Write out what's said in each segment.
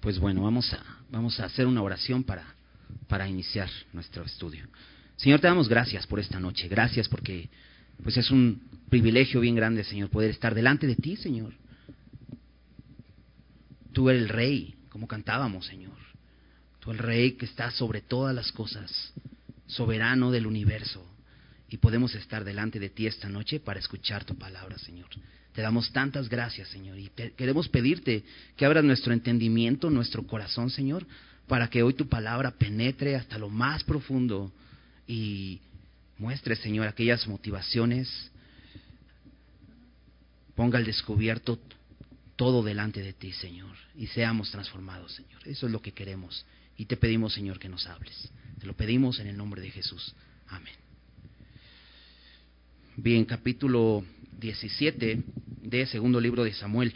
Pues bueno, vamos a, vamos a hacer una oración para, para iniciar nuestro estudio. Señor, te damos gracias por esta noche. Gracias porque pues es un privilegio bien grande, Señor, poder estar delante de ti, Señor. Tú eres el rey, como cantábamos, Señor. Tú el rey que está sobre todas las cosas, soberano del universo. Y podemos estar delante de ti esta noche para escuchar tu palabra, Señor. Te damos tantas gracias, Señor, y queremos pedirte que abras nuestro entendimiento, nuestro corazón, Señor, para que hoy tu palabra penetre hasta lo más profundo y muestre, Señor, aquellas motivaciones, ponga al descubierto todo delante de ti, Señor, y seamos transformados, Señor. Eso es lo que queremos. Y te pedimos, Señor, que nos hables. Te lo pedimos en el nombre de Jesús. Amén. Bien, capítulo 17 de segundo libro de Samuel.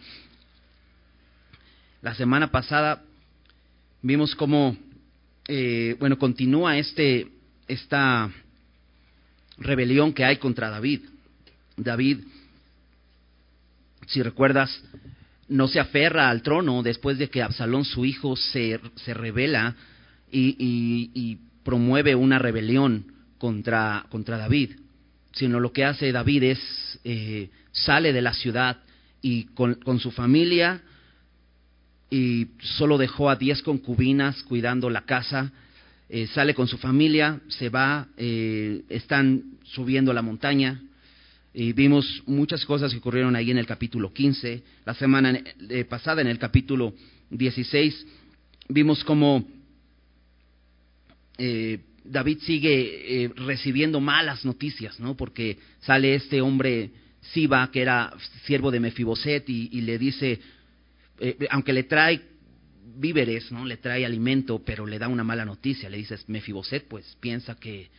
La semana pasada vimos cómo, eh, bueno, continúa este, esta rebelión que hay contra David. David, si recuerdas, no se aferra al trono después de que Absalón, su hijo, se, se revela y, promueve una rebelión contra, contra David sino lo que hace David es eh, sale de la ciudad y con, su familia y solo dejó a diez concubinas cuidando la casa, eh, sale con su familia, se va, eh, están subiendo la montaña, y vimos muchas cosas que ocurrieron ahí en el capítulo 15, la semana pasada en el capítulo 16, vimos cómo David sigue eh, recibiendo malas noticias, ¿no? Porque sale este hombre Siba, que era siervo de Mefiboset, y, le dice, eh, aunque le trae víveres, ¿no? Le trae alimento, pero le da una mala noticia. Le dices, Mefiboset, pues piensa que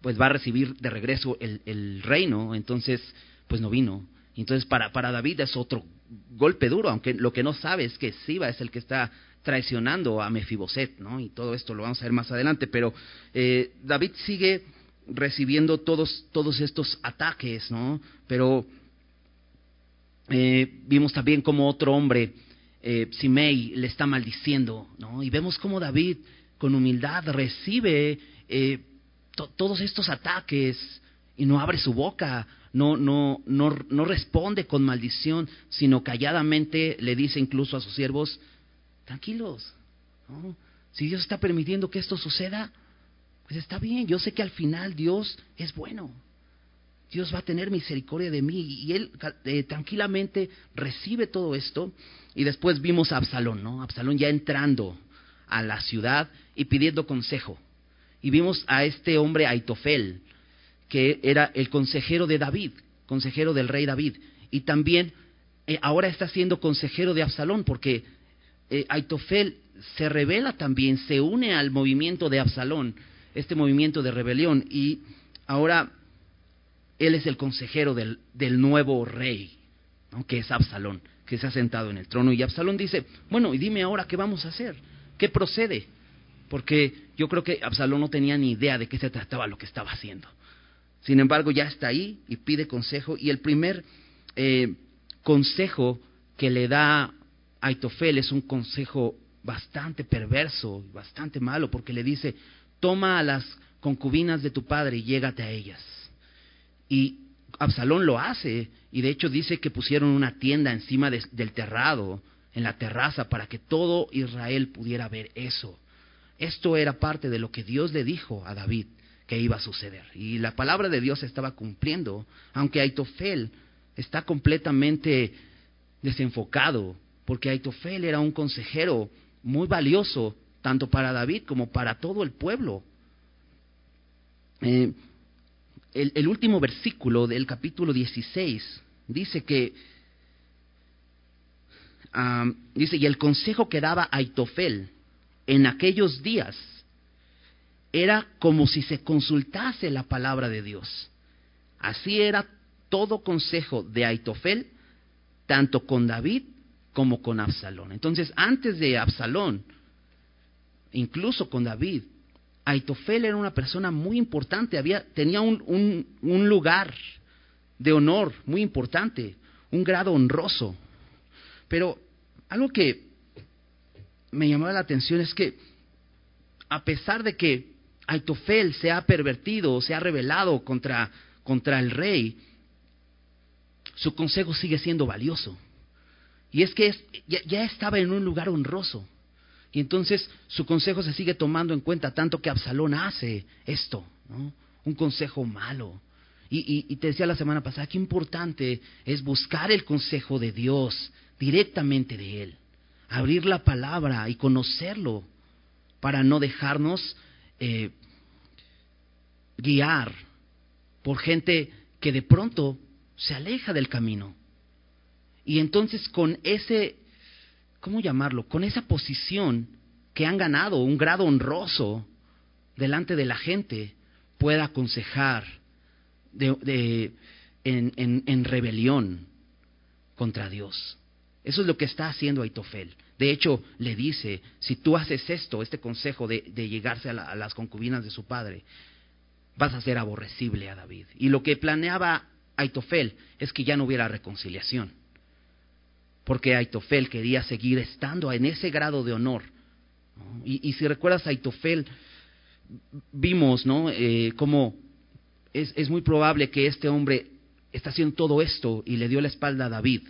pues va a recibir de regreso el, el reino, entonces pues no vino. Entonces para, para David es otro golpe duro, aunque lo que no sabe es que Siba es el que está traicionando a Mefiboset, ¿no? Y todo esto lo vamos a ver más adelante, pero eh, David sigue recibiendo todos, todos estos ataques, ¿no? Pero eh, vimos también como otro hombre, eh, Simei, le está maldiciendo, ¿no? Y vemos cómo David con humildad recibe eh, todos estos ataques y no abre su boca, no, no, no, no responde con maldición, sino calladamente le dice incluso a sus siervos, tranquilos. Si Dios está permitiendo que esto suceda, pues está bien. Yo sé que al final Dios es bueno. Dios va a tener misericordia de mí. Y él eh, tranquilamente recibe todo esto. Y después vimos a Absalón, ¿no? Absalón ya entrando a la ciudad y pidiendo consejo. Y vimos a este hombre Aitofel, que era el consejero de David, consejero del rey David. Y también eh, ahora está siendo consejero de Absalón, porque eh, Aitofel se revela también, se une al movimiento de Absalón, este movimiento de rebelión, y ahora él es el consejero del, nuevo rey, que es Absalón, que se ha sentado en el trono. Y Absalón dice, bueno, y dime ahora qué vamos a hacer, qué procede, porque yo creo que Absalón no tenía ni idea de qué se trataba lo que estaba haciendo. Sin embargo, ya está ahí y pide consejo, y el primer eh, consejo que le da Aitofel es un consejo bastante perverso, bastante malo, porque le dice, toma a las concubinas de tu padre y llégate a ellas. Y Absalón lo hace, y de hecho dice que pusieron una tienda encima del terrado, en la terraza, para que todo Israel pudiera ver eso. Esto era parte de lo que Dios le dijo a David que iba a suceder. Y la palabra de Dios estaba cumpliendo, aunque Aitofel está completamente desenfocado porque Aitofel era un consejero muy valioso, tanto para David como para todo el pueblo. Eh, el, último versículo del capítulo 16 dice que, dice, y el consejo que daba Aitofel en aquellos días era como si se consultase la palabra de Dios. Así era todo consejo de Aitofel, tanto con David como con Absalón. Entonces, antes de Absalón, incluso con David, Aitofel era una persona muy importante, había, tenía un, lugar de honor muy importante, un grado honroso. Pero algo que me llamaba la atención es que a pesar de que Aitofel se ha pervertido, se ha rebelado contra, contra el rey, su consejo sigue siendo valioso. Y es que ya, estaba en un lugar honroso. Y entonces su consejo se sigue tomando en cuenta, tanto que Absalón hace esto, un consejo malo. Y, y, te decía la semana pasada, qué importante es buscar el consejo de Dios directamente de Él, abrir la palabra y conocerlo para no dejarnos eh, guiar por gente que de pronto se aleja del camino. Y entonces con ese, ¿cómo llamarlo? Con esa posición que han ganado, un grado honroso delante de la gente, pueda aconsejar de, en, en, rebelión contra Dios. Eso es lo que está haciendo Aitofel. De hecho, le dice, si tú haces esto, este consejo de, de llegarse a, a, las concubinas de su padre, vas a ser aborrecible a David. Y lo que planeaba Aitofel es que ya no hubiera reconciliación porque Aitofel quería seguir estando en ese grado de honor. Y, si recuerdas a Aitofel, vimos ¿no? Eh, cómo es, es, muy probable que este hombre está haciendo todo esto y le dio la espalda a David.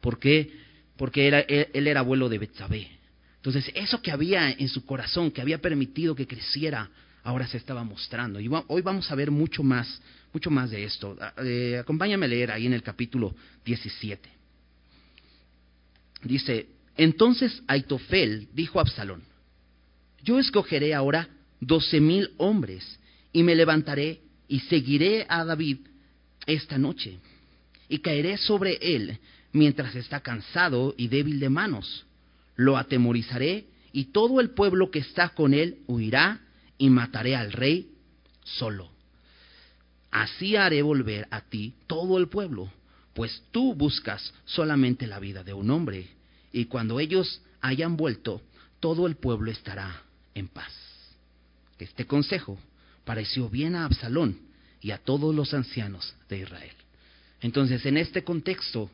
¿Por qué? Porque era, él, era abuelo de Betsabé. Entonces, eso que había en su corazón, que había permitido que creciera, ahora se estaba mostrando. Y hoy vamos a ver mucho más, mucho más de esto. Ah, eh, acompáñame a leer ahí en el capítulo 17. Dice, entonces Aitofel dijo a Absalón, yo escogeré ahora doce mil hombres y me levantaré y seguiré a David esta noche y caeré sobre él mientras está cansado y débil de manos. Lo atemorizaré y todo el pueblo que está con él huirá y mataré al rey solo. Así haré volver a ti todo el pueblo pues tú buscas solamente la vida de un hombre, y cuando ellos hayan vuelto, todo el pueblo estará en paz. Este consejo pareció bien a Absalón y a todos los ancianos de Israel. Entonces, en este contexto,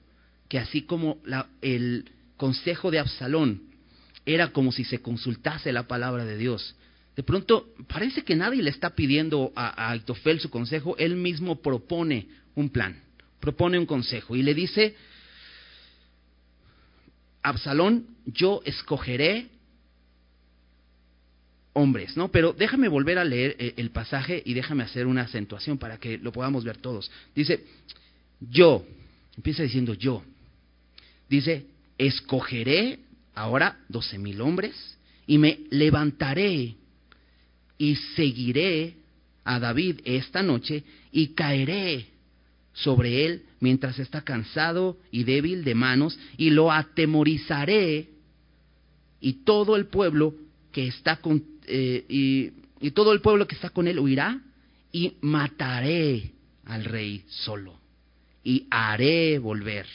que así como el consejo de Absalón era como si se consultase la palabra de Dios, de pronto parece que nadie le está pidiendo a, a Aitofel su consejo, él mismo propone un plan propone un consejo y le dice, Absalón, yo escogeré hombres, ¿no? Pero déjame volver a leer eh, el pasaje y déjame hacer una acentuación para que lo podamos ver todos. Dice, yo, empieza diciendo yo, dice, escogeré ahora doce mil hombres y me levantaré y seguiré a David esta noche y caeré sobre él mientras está cansado y débil de manos, y lo atemorizaré, y todo el pueblo que está con, eh, y, y todo el pueblo que está con él huirá, y mataré al rey solo, y haré volver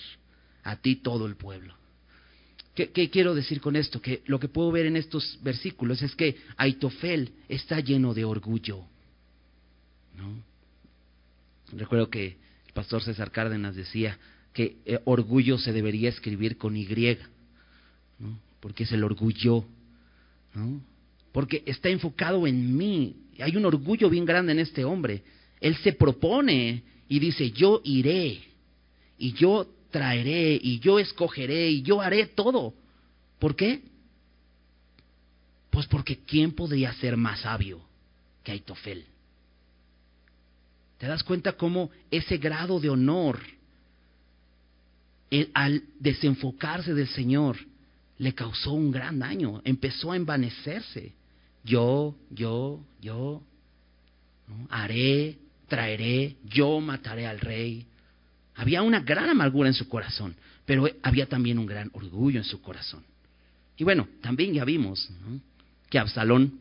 a ti todo el pueblo. ¿Qué, ¿Qué, quiero decir con esto? Que lo que puedo ver en estos versículos es que Aitofel está lleno de orgullo. ¿no? Recuerdo que el pastor César Cárdenas decía que eh, orgullo se debería escribir con Y, porque es el orgullo, ¿no? porque está enfocado en mí. Hay un orgullo bien grande en este hombre. Él se propone y dice, yo iré, y yo traeré, y yo escogeré, y yo haré todo. ¿Por qué? Pues porque ¿quién podría ser más sabio que Aitofel? ¿Te das cuenta cómo ese grado de honor, al desenfocarse del Señor, le causó un gran daño? Empezó a envanecerse. Yo, yo, yo, haré, traeré, yo mataré al rey. Había una gran amargura en su corazón, pero había también un gran orgullo en su corazón. Y bueno, también ya vimos que Absalón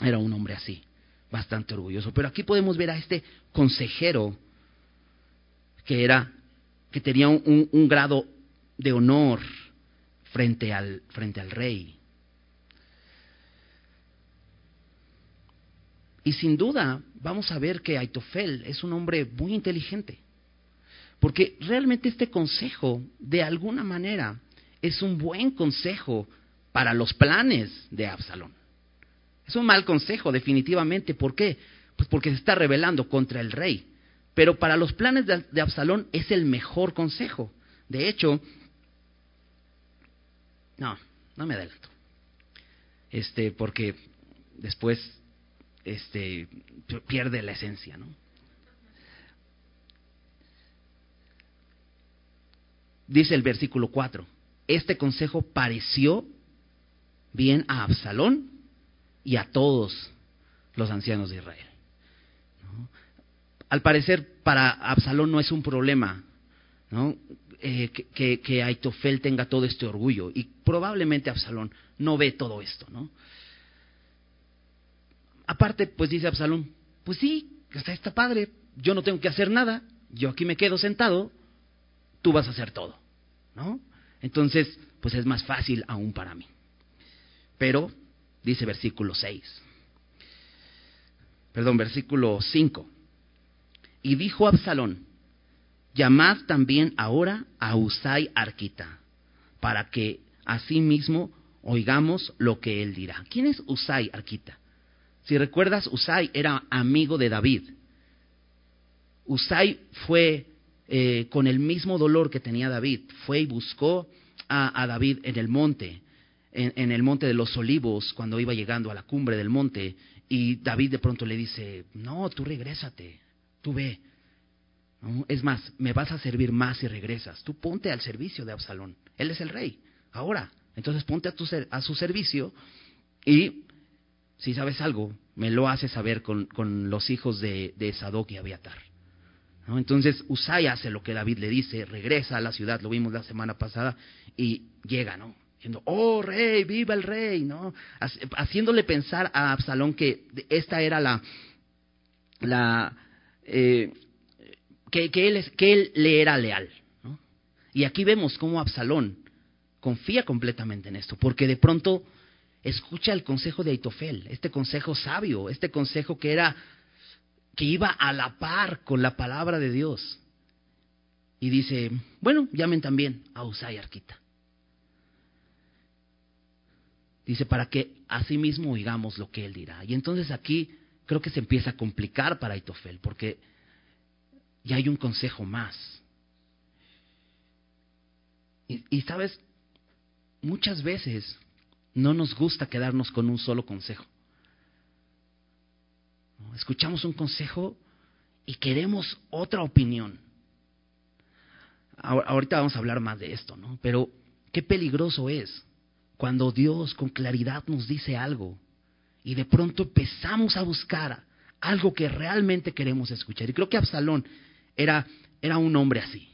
era un hombre así bastante orgulloso. Pero aquí podemos ver a este consejero que era, que tenía un, grado de honor frente al, frente al rey. Y sin duda vamos a ver que Aitofel es un hombre muy inteligente, porque realmente este consejo, de alguna manera, es un buen consejo para los planes de Absalón. Es un mal consejo, definitivamente. ¿Por qué? Pues porque se está rebelando contra el rey. Pero para los planes de, Absalón es el mejor consejo. De hecho, no, no me adelanto. Este, porque después este, pierde la esencia, ¿no? Dice el versículo 4, este consejo pareció bien a Absalón y a todos los ancianos de Israel. Al parecer, para Absalón no es un problema. Eh, que, que, Aitofel tenga todo este orgullo. Y probablemente Absalón no ve todo esto. ¿no? Aparte, pues dice Absalón, pues sí, está padre, yo no tengo que hacer nada, yo aquí me quedo sentado, tú vas a hacer todo. ¿no? Entonces, pues es más fácil aún para mí. Pero, dice versículo 6, perdón, versículo 5, y dijo Absalón, llamad también ahora a Usai Arquita, para que asimismo oigamos lo que él dirá. ¿Quién es Usai Arquita? Si recuerdas, Usai era amigo de David. Usai fue eh, con el mismo dolor que tenía David, fue y buscó a, David en el monte, en, el monte de los olivos, cuando iba llegando a la cumbre del monte, y David de pronto le dice, no, tú regrésate, tú ve. Es más, me vas a servir más si regresas. Tú ponte al servicio de Absalón. Él es el rey. Ahora, entonces ponte a, tu, a su servicio y si sabes algo, me lo haces saber con, con los hijos de, de Sadoc y Abiatar. Entonces Usai hace lo que David le dice, regresa a la ciudad, lo vimos la semana pasada, y llega, ¿no? Diciendo, oh rey, viva el rey, ¿no? Haciéndole pensar a Absalón que esta era la, la eh, que, que, él que él le era leal. ¿no? Y aquí vemos cómo Absalón confía completamente en esto, porque de pronto escucha el consejo de Aitofel, este consejo sabio, este consejo que era que iba a la par con la palabra de Dios. Y dice, bueno, llamen también a Usay Arquita. Dice, para que así mismo oigamos lo que él dirá. Y entonces aquí creo que se empieza a complicar para Itofel, porque ya hay un consejo más. Y, y sabes, muchas veces no nos gusta quedarnos con un solo consejo. Escuchamos un consejo y queremos otra opinión. Ahorita vamos a hablar más de esto, ¿no? Pero qué peligroso es cuando Dios con claridad nos dice algo y de pronto empezamos a buscar algo que realmente queremos escuchar. Y creo que Absalón era, era un hombre así.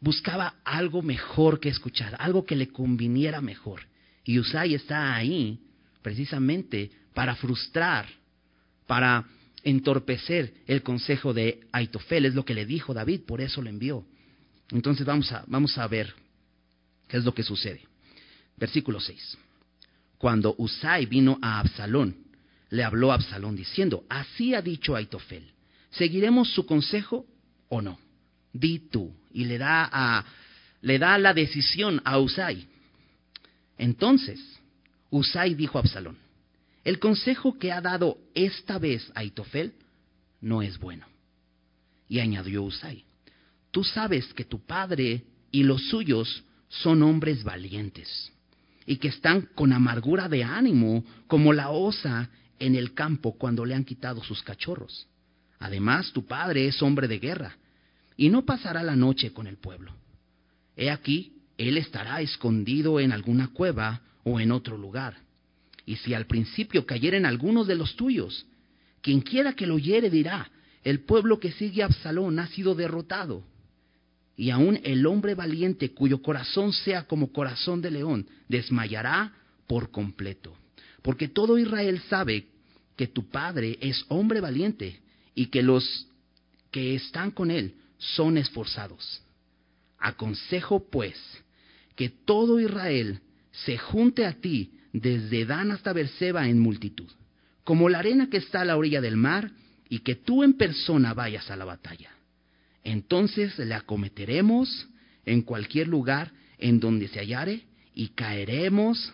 Buscaba algo mejor que escuchar, algo que le conviniera mejor. Y Usai está ahí precisamente para frustrar para entorpecer el consejo de Aitofel, es lo que le dijo David, por eso lo envió. Entonces vamos a, vamos a ver qué es lo que sucede. Versículo 6. Cuando Usai vino a Absalón, le habló a Absalón diciendo, así ha dicho Aitofel, ¿seguiremos su consejo o no? Di tú. Y le da, a, le da la decisión a Usai. Entonces, Usai dijo a Absalón, el consejo que ha dado esta vez a Itofel no es bueno. Y añadió Usai, tú sabes que tu padre y los suyos son hombres valientes y que están con amargura de ánimo como la osa en el campo cuando le han quitado sus cachorros. Además, tu padre es hombre de guerra y no pasará la noche con el pueblo. He aquí, él estará escondido en alguna cueva o en otro lugar y si al principio cayeren algunos de los tuyos, quien quiera que lo oyere dirá, el pueblo que sigue a Absalón ha sido derrotado. Y aun el hombre valiente cuyo corazón sea como corazón de león, desmayará por completo. Porque todo Israel sabe que tu padre es hombre valiente y que los que están con él son esforzados. Aconsejo pues que todo Israel se junte a ti desde Dan hasta Berseba en multitud, como la arena que está a la orilla del mar, y que tú en persona vayas a la batalla. Entonces le acometeremos en cualquier lugar en donde se hallare, y caeremos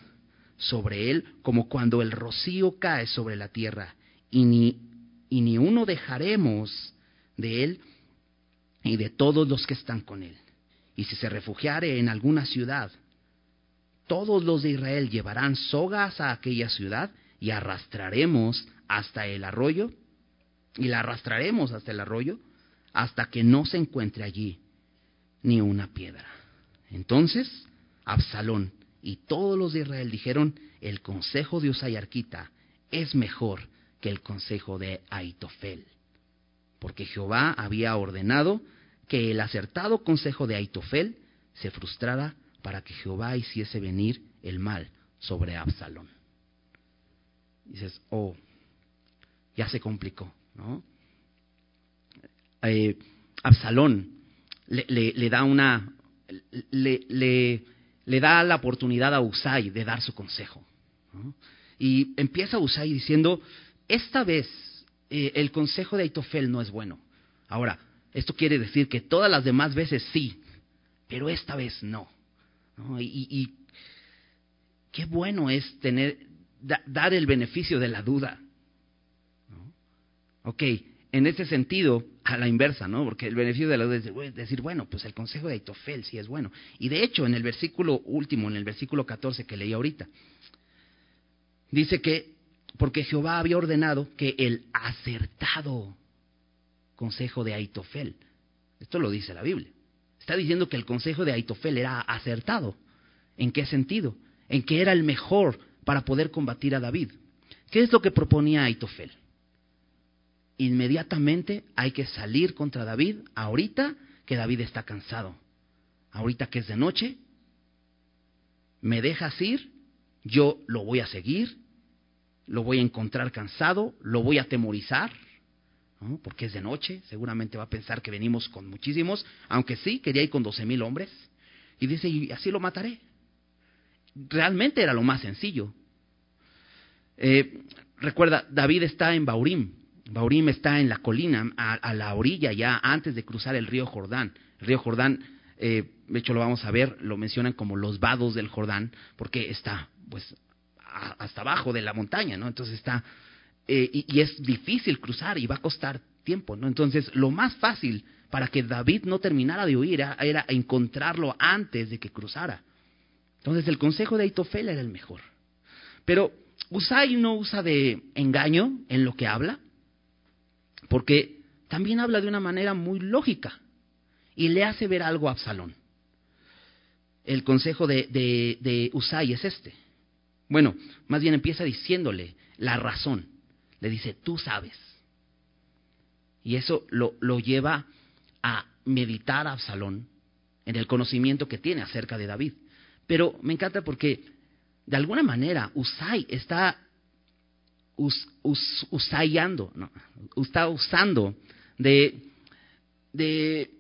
sobre él como cuando el rocío cae sobre la tierra, y ni, y ni uno dejaremos de él y de todos los que están con él. Y si se refugiare en alguna ciudad, todos los de Israel llevarán sogas a aquella ciudad y arrastraremos hasta el arroyo, y la arrastraremos hasta el arroyo, hasta que no se encuentre allí ni una piedra. Entonces, Absalón y todos los de Israel dijeron, el consejo de Usay Arquita es mejor que el consejo de Aitofel, porque Jehová había ordenado que el acertado consejo de Aitofel se frustrara para que Jehová hiciese venir el mal sobre Absalón. Dices, oh, ya se complicó, ¿no? Eh, Absalón le, da una, le, le, da la oportunidad a Usai de dar su consejo. Y empieza Usai diciendo, esta vez eh, el consejo de Aitofel no es bueno. Ahora, esto quiere decir que todas las demás veces sí, pero esta vez no. Y, qué bueno es tener, dar el beneficio de la duda. Ok, en ese sentido, a la inversa, ¿no? Porque el beneficio de la duda es decir, bueno, pues el consejo de Aitofel sí es bueno. Y de hecho, en el versículo último, en el versículo 14 que leí ahorita, dice que, porque Jehová había ordenado que el acertado consejo de Aitofel, esto lo dice la Biblia, está diciendo que el consejo de Aitofel era acertado. ¿En qué sentido? En que era el mejor para poder combatir a David. ¿Qué es lo que proponía Aitofel? Inmediatamente hay que salir contra David, ahorita que David está cansado, ahorita que es de noche, me dejas ir, yo lo voy a seguir, lo voy a encontrar cansado, lo voy a atemorizar, porque es de noche, seguramente va a pensar que venimos con muchísimos, aunque sí, quería ir con doce mil hombres, y dice, y así lo mataré. Realmente era lo más sencillo. Eh, recuerda, David está en Baurim, Baurim está en la colina, a, la orilla ya, antes de cruzar el río Jordán. El río Jordán, eh, de hecho lo vamos a ver, lo mencionan como los vados del Jordán, porque está pues hasta abajo de la montaña, ¿no? Entonces está, eh, y, es difícil cruzar y va a costar tiempo, ¿no? Entonces lo más fácil para que David no terminara de huir era, encontrarlo antes de que cruzara. Entonces el consejo de Aitofel era el mejor. Pero Usai no usa de engaño en lo que habla, porque también habla de una manera muy lógica y le hace ver algo a Absalón. El consejo de, de, Usai es este. Bueno, más bien empieza diciéndole la razón. Le dice, tú sabes. Y eso lo, lleva a meditar a Absalón en el conocimiento que tiene acerca de David. Pero me encanta porque de alguna manera Usai está usando, no, está usando de, de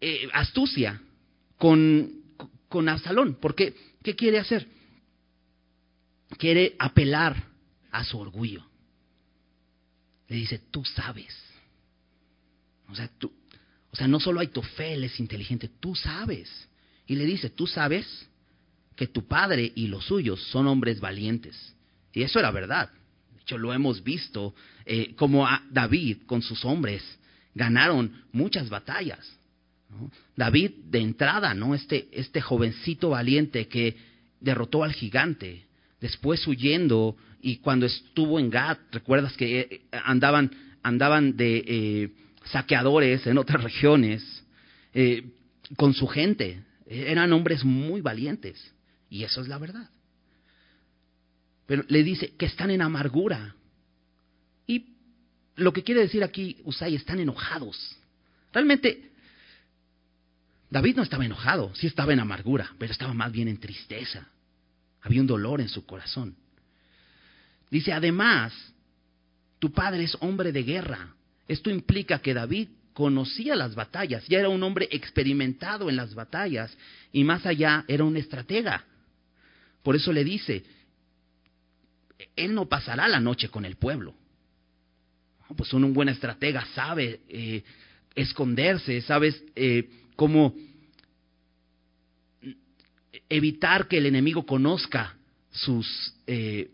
eh, astucia con, con Absalón. Porque, ¿qué quiere hacer? Quiere apelar a su orgullo. Le dice, tú sabes. O sea, tú, o sea, no solo hay Tofel es inteligente, tú sabes. Y le dice, tú sabes que tu padre y los suyos son hombres valientes. Y eso era verdad lo hemos visto, eh, como a David con sus hombres ganaron muchas batallas. David de entrada, ¿no? Este, este jovencito valiente que derrotó al gigante, después huyendo y cuando estuvo en Gad, recuerdas que eh, andaban, andaban de eh, saqueadores en otras regiones con su gente, eran hombres muy valientes y eso es la verdad. Pero le dice que están en amargura. Y lo que quiere decir aquí Usai, están enojados. Realmente, David no estaba enojado, sí estaba en amargura, pero estaba más bien en tristeza. Había un dolor en su corazón. Dice, además, tu padre es hombre de guerra. Esto implica que David conocía las batallas, ya era un hombre experimentado en las batallas y más allá era un estratega. Por eso le dice, él no pasará la noche con el pueblo. Pues un buen estratega sabe eh, esconderse, sabes eh, cómo evitar que el enemigo conozca sus, eh,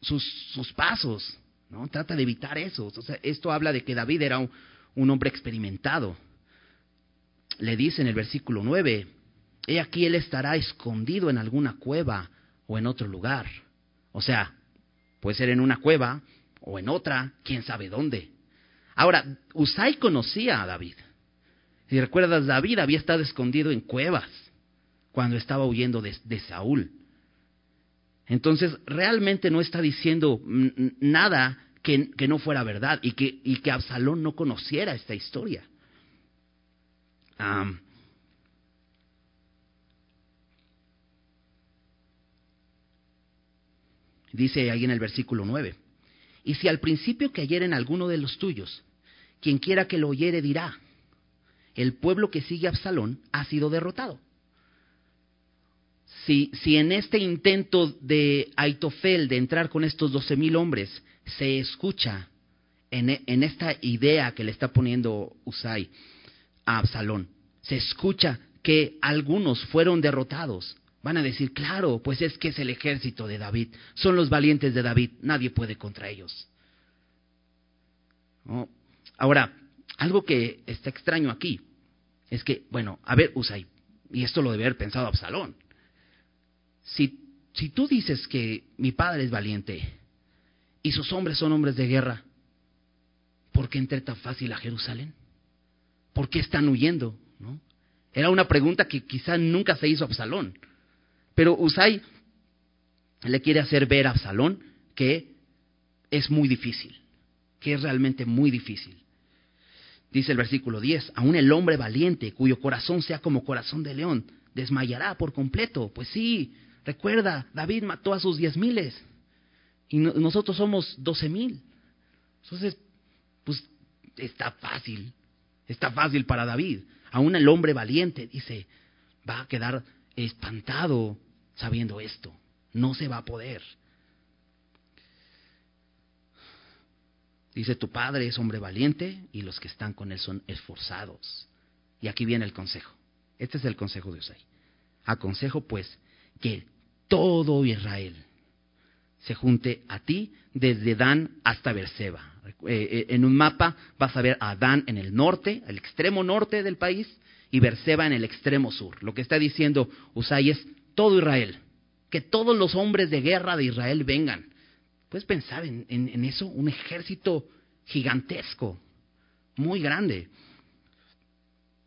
sus, sus, pasos, ¿no? Trata de evitar eso. O sea, esto habla de que David era un, un hombre experimentado. Le dice en el versículo 9, he aquí él estará escondido en alguna cueva o en otro lugar. O sea, puede ser en una cueva o en otra, quién sabe dónde. Ahora, Usai conocía a David. Si recuerdas, David había estado escondido en cuevas cuando estaba huyendo de, Saúl. Entonces, realmente no está diciendo nada que, no fuera verdad y que, y que Absalón no conociera esta historia. Dice ahí en el versículo 9, y si al principio que en alguno de los tuyos, quien quiera que lo oyere dirá, el pueblo que sigue a Absalón ha sido derrotado. Si, si en este intento de Aitofel de entrar con estos doce mil hombres se escucha en, en, esta idea que le está poniendo Usai a Absalón, se escucha que algunos fueron derrotados, van a decir, claro, pues es que es el ejército de David, son los valientes de David, nadie puede contra ellos. Ahora, algo que está extraño aquí es que, bueno, a ver, Usai, y esto lo debe haber pensado Absalón, si, si tú dices que mi padre es valiente y sus hombres son hombres de guerra, ¿por qué entré tan fácil a Jerusalén? ¿Por qué están huyendo? ¿No? Era una pregunta que quizá nunca se hizo Absalón. Pero Usai le quiere hacer ver a Absalón que es muy difícil, que es realmente muy difícil. Dice el versículo 10, aún el hombre valiente, cuyo corazón sea como corazón de león, desmayará por completo. Pues sí, recuerda, David mató a sus diez miles y nosotros somos doce mil. Entonces, pues está fácil, está fácil para David. Aún el hombre valiente, dice, va a quedar espantado sabiendo esto. No se va a poder. Dice, tu padre es hombre valiente y los que están con él son esforzados. Y aquí viene el consejo. Este es el consejo de Usai. Aconsejo pues que todo Israel se junte a ti desde Dan hasta Berseba. Eh, eh, en un mapa vas a ver a Dan en el norte, el extremo norte del país, y Berseba en el extremo sur. Lo que está diciendo Usai es todo Israel, que todos los hombres de guerra de Israel vengan. Puedes pensar en, eso, un ejército gigantesco, muy grande.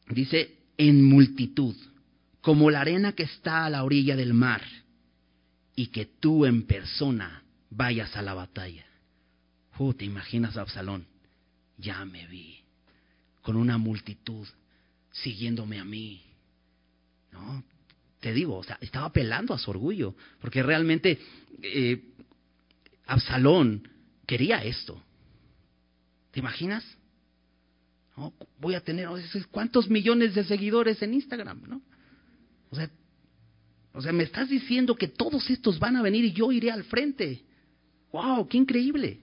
Dice, en multitud, como la arena que está a la orilla del mar, y que tú en persona vayas a la batalla. Oh, ¿Te imaginas Absalón? Ya me vi, con una multitud siguiéndome a mí. ¿No? Te digo, o sea, estaba apelando a su orgullo, porque realmente eh, Absalón quería esto. ¿Te imaginas? ¿No? Voy a tener cuántos millones de seguidores en Instagram, ¿no? O sea, o sea, me estás diciendo que todos estos van a venir y yo iré al frente. ¡Wow! ¡Qué increíble!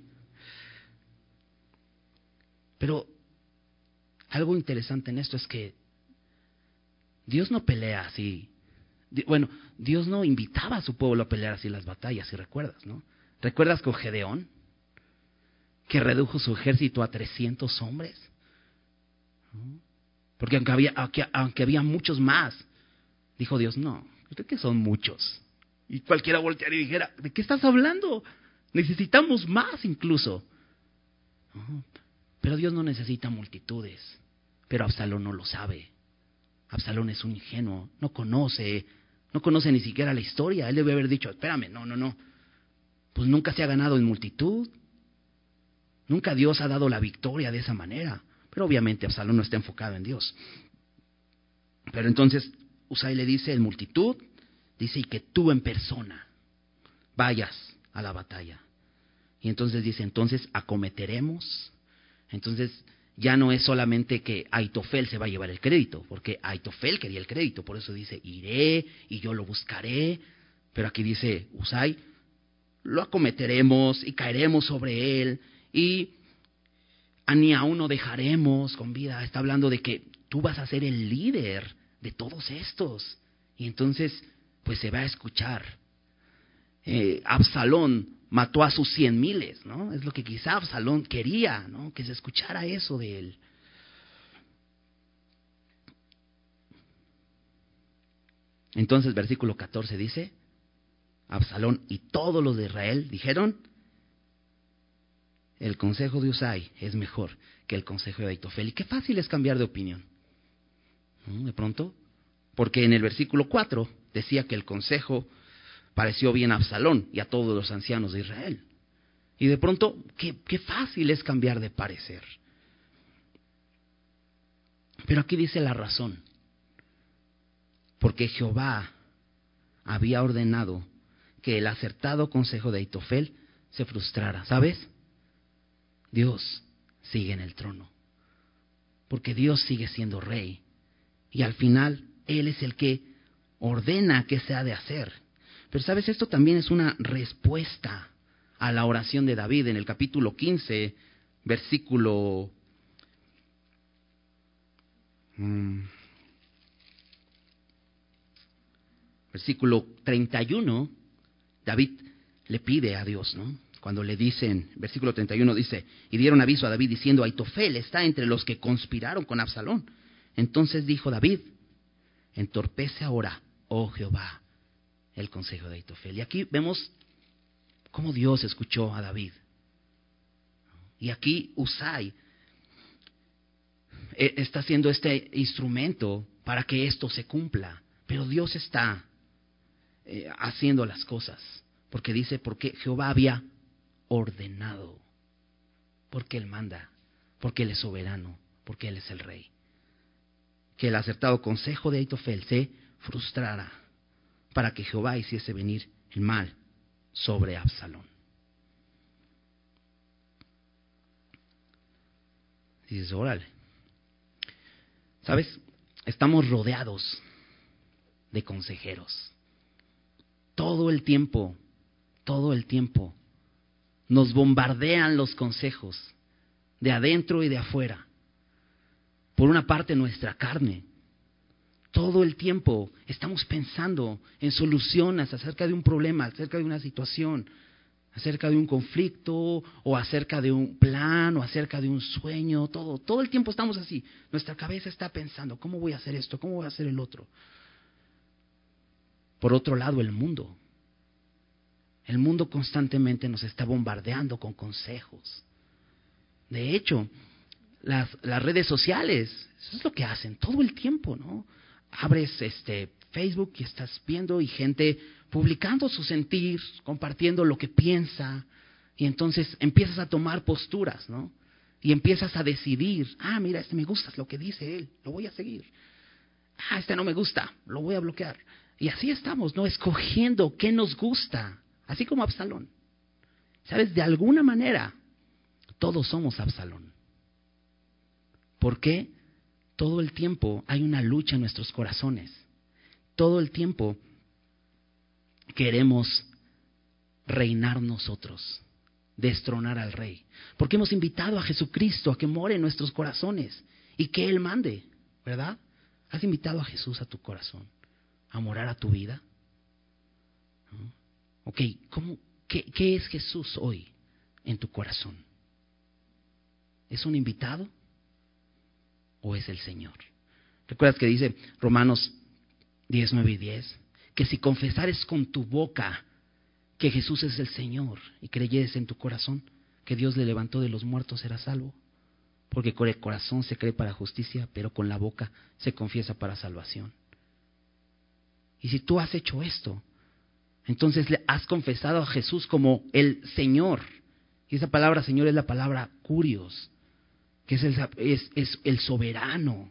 Pero algo interesante en esto es que Dios no pelea así. Bueno, Dios no invitaba a su pueblo a pelear así las batallas, si recuerdas, ¿no? ¿Recuerdas con Gedeón? Que redujo su ejército a 300 hombres. Porque aunque había, aunque, había muchos más, dijo Dios, no, usted que son muchos. Y cualquiera voltearía y dijera, ¿de qué estás hablando? Necesitamos más incluso. Pero Dios no necesita multitudes. Pero Absalón no lo sabe. Absalón es un ingenuo, no conoce, no conoce ni siquiera la historia. Él debe haber dicho, espérame, no, no, no. Pues nunca se ha ganado en multitud. Nunca Dios ha dado la victoria de esa manera. Pero obviamente Absalón no está enfocado en Dios. Pero entonces Usai le dice en multitud, dice, y que tú en persona vayas a la batalla. Y entonces dice, entonces acometeremos. Entonces ya no es solamente que Aitofel se va a llevar el crédito, porque Aitofel quería el crédito, por eso dice, iré y yo lo buscaré, pero aquí dice Usai, lo acometeremos y caeremos sobre él y ni aún no dejaremos con vida. Está hablando de que tú vas a ser el líder de todos estos. Y entonces pues se va a escuchar. Eh, Absalón mató a sus cien miles, ¿no? Es lo que quizá Absalón quería, ¿no? Que se escuchara eso de él. Entonces, versículo 14 dice, Absalón y todos los de Israel dijeron, el consejo de Usai es mejor que el consejo de Aitofel. Y qué fácil es cambiar de opinión. De pronto, porque en el versículo 4 decía que el consejo pareció bien a Absalón y a todos los ancianos de Israel. Y de pronto, qué, qué fácil es cambiar de parecer. Pero aquí dice la razón. Porque Jehová había ordenado que el acertado consejo de Aitofel se frustrara. ¿Sabes? Dios sigue en el trono. Porque Dios sigue siendo rey. Y al final, Él es el que ordena qué se ha de hacer. Pero sabes, esto también es una respuesta a la oración de David en el capítulo 15, versículo... Mm, versículo 31, David le pide a Dios, ¿no? cuando le dicen, versículo 31 dice, y dieron aviso a David diciendo, Aitofel está entre los que conspiraron con Absalón. Entonces dijo David, entorpece ahora, oh Jehová, el consejo de Aitofel. Y aquí vemos cómo Dios escuchó a David. Y aquí Usai eh, está haciendo este instrumento para que esto se cumpla. Pero Dios está eh, haciendo las cosas. Porque dice, porque Jehová había ordenado, porque Él manda, porque Él es soberano, porque Él es el rey. Que el acertado consejo de Aitofel se frustrara para que Jehová hiciese venir el mal sobre Absalón. Dices, órale. ¿Sabes? Estamos rodeados de consejeros. Todo el tiempo, todo el tiempo nos bombardean los consejos de adentro y de afuera. Por una parte nuestra carne. Todo el tiempo estamos pensando en soluciones acerca de un problema, acerca de una situación, acerca de un conflicto o acerca de un plan o acerca de un sueño, todo, todo el tiempo estamos así. Nuestra cabeza está pensando, ¿cómo voy a hacer esto? ¿Cómo voy a hacer el otro? Por otro lado, el mundo el mundo constantemente nos está bombardeando con consejos. De hecho, las, las, redes sociales, eso es lo que hacen todo el tiempo, ¿no? Abres este Facebook y estás viendo y gente publicando su sentir, compartiendo lo que piensa, y entonces empiezas a tomar posturas, ¿no? Y empiezas a decidir, ah, mira, este me gusta lo que dice él, lo voy a seguir. Ah, este no me gusta, lo voy a bloquear. Y así estamos, ¿no? Escogiendo qué nos gusta Así como Absalón. ¿Sabes? De alguna manera, todos somos Absalón. ¿Por qué? Todo el tiempo hay una lucha en nuestros corazones. Todo el tiempo queremos reinar nosotros, destronar al rey. Porque hemos invitado a Jesucristo a que more en nuestros corazones y que Él mande, ¿verdad? ¿Has invitado a Jesús a tu corazón, a morar a tu vida? Ok, ¿cómo, qué, ¿qué es Jesús hoy en tu corazón? ¿Es un invitado o es el Señor? ¿Recuerdas que dice Romanos 10, 9 y 10? Que si confesares con tu boca que Jesús es el Señor y creyeres en tu corazón que Dios le levantó de los muertos, serás salvo. Porque con el corazón se cree para justicia, pero con la boca se confiesa para salvación. Y si tú has hecho esto, entonces le has confesado a Jesús como el Señor. Y esa palabra Señor es la palabra curios, que es el, soberano.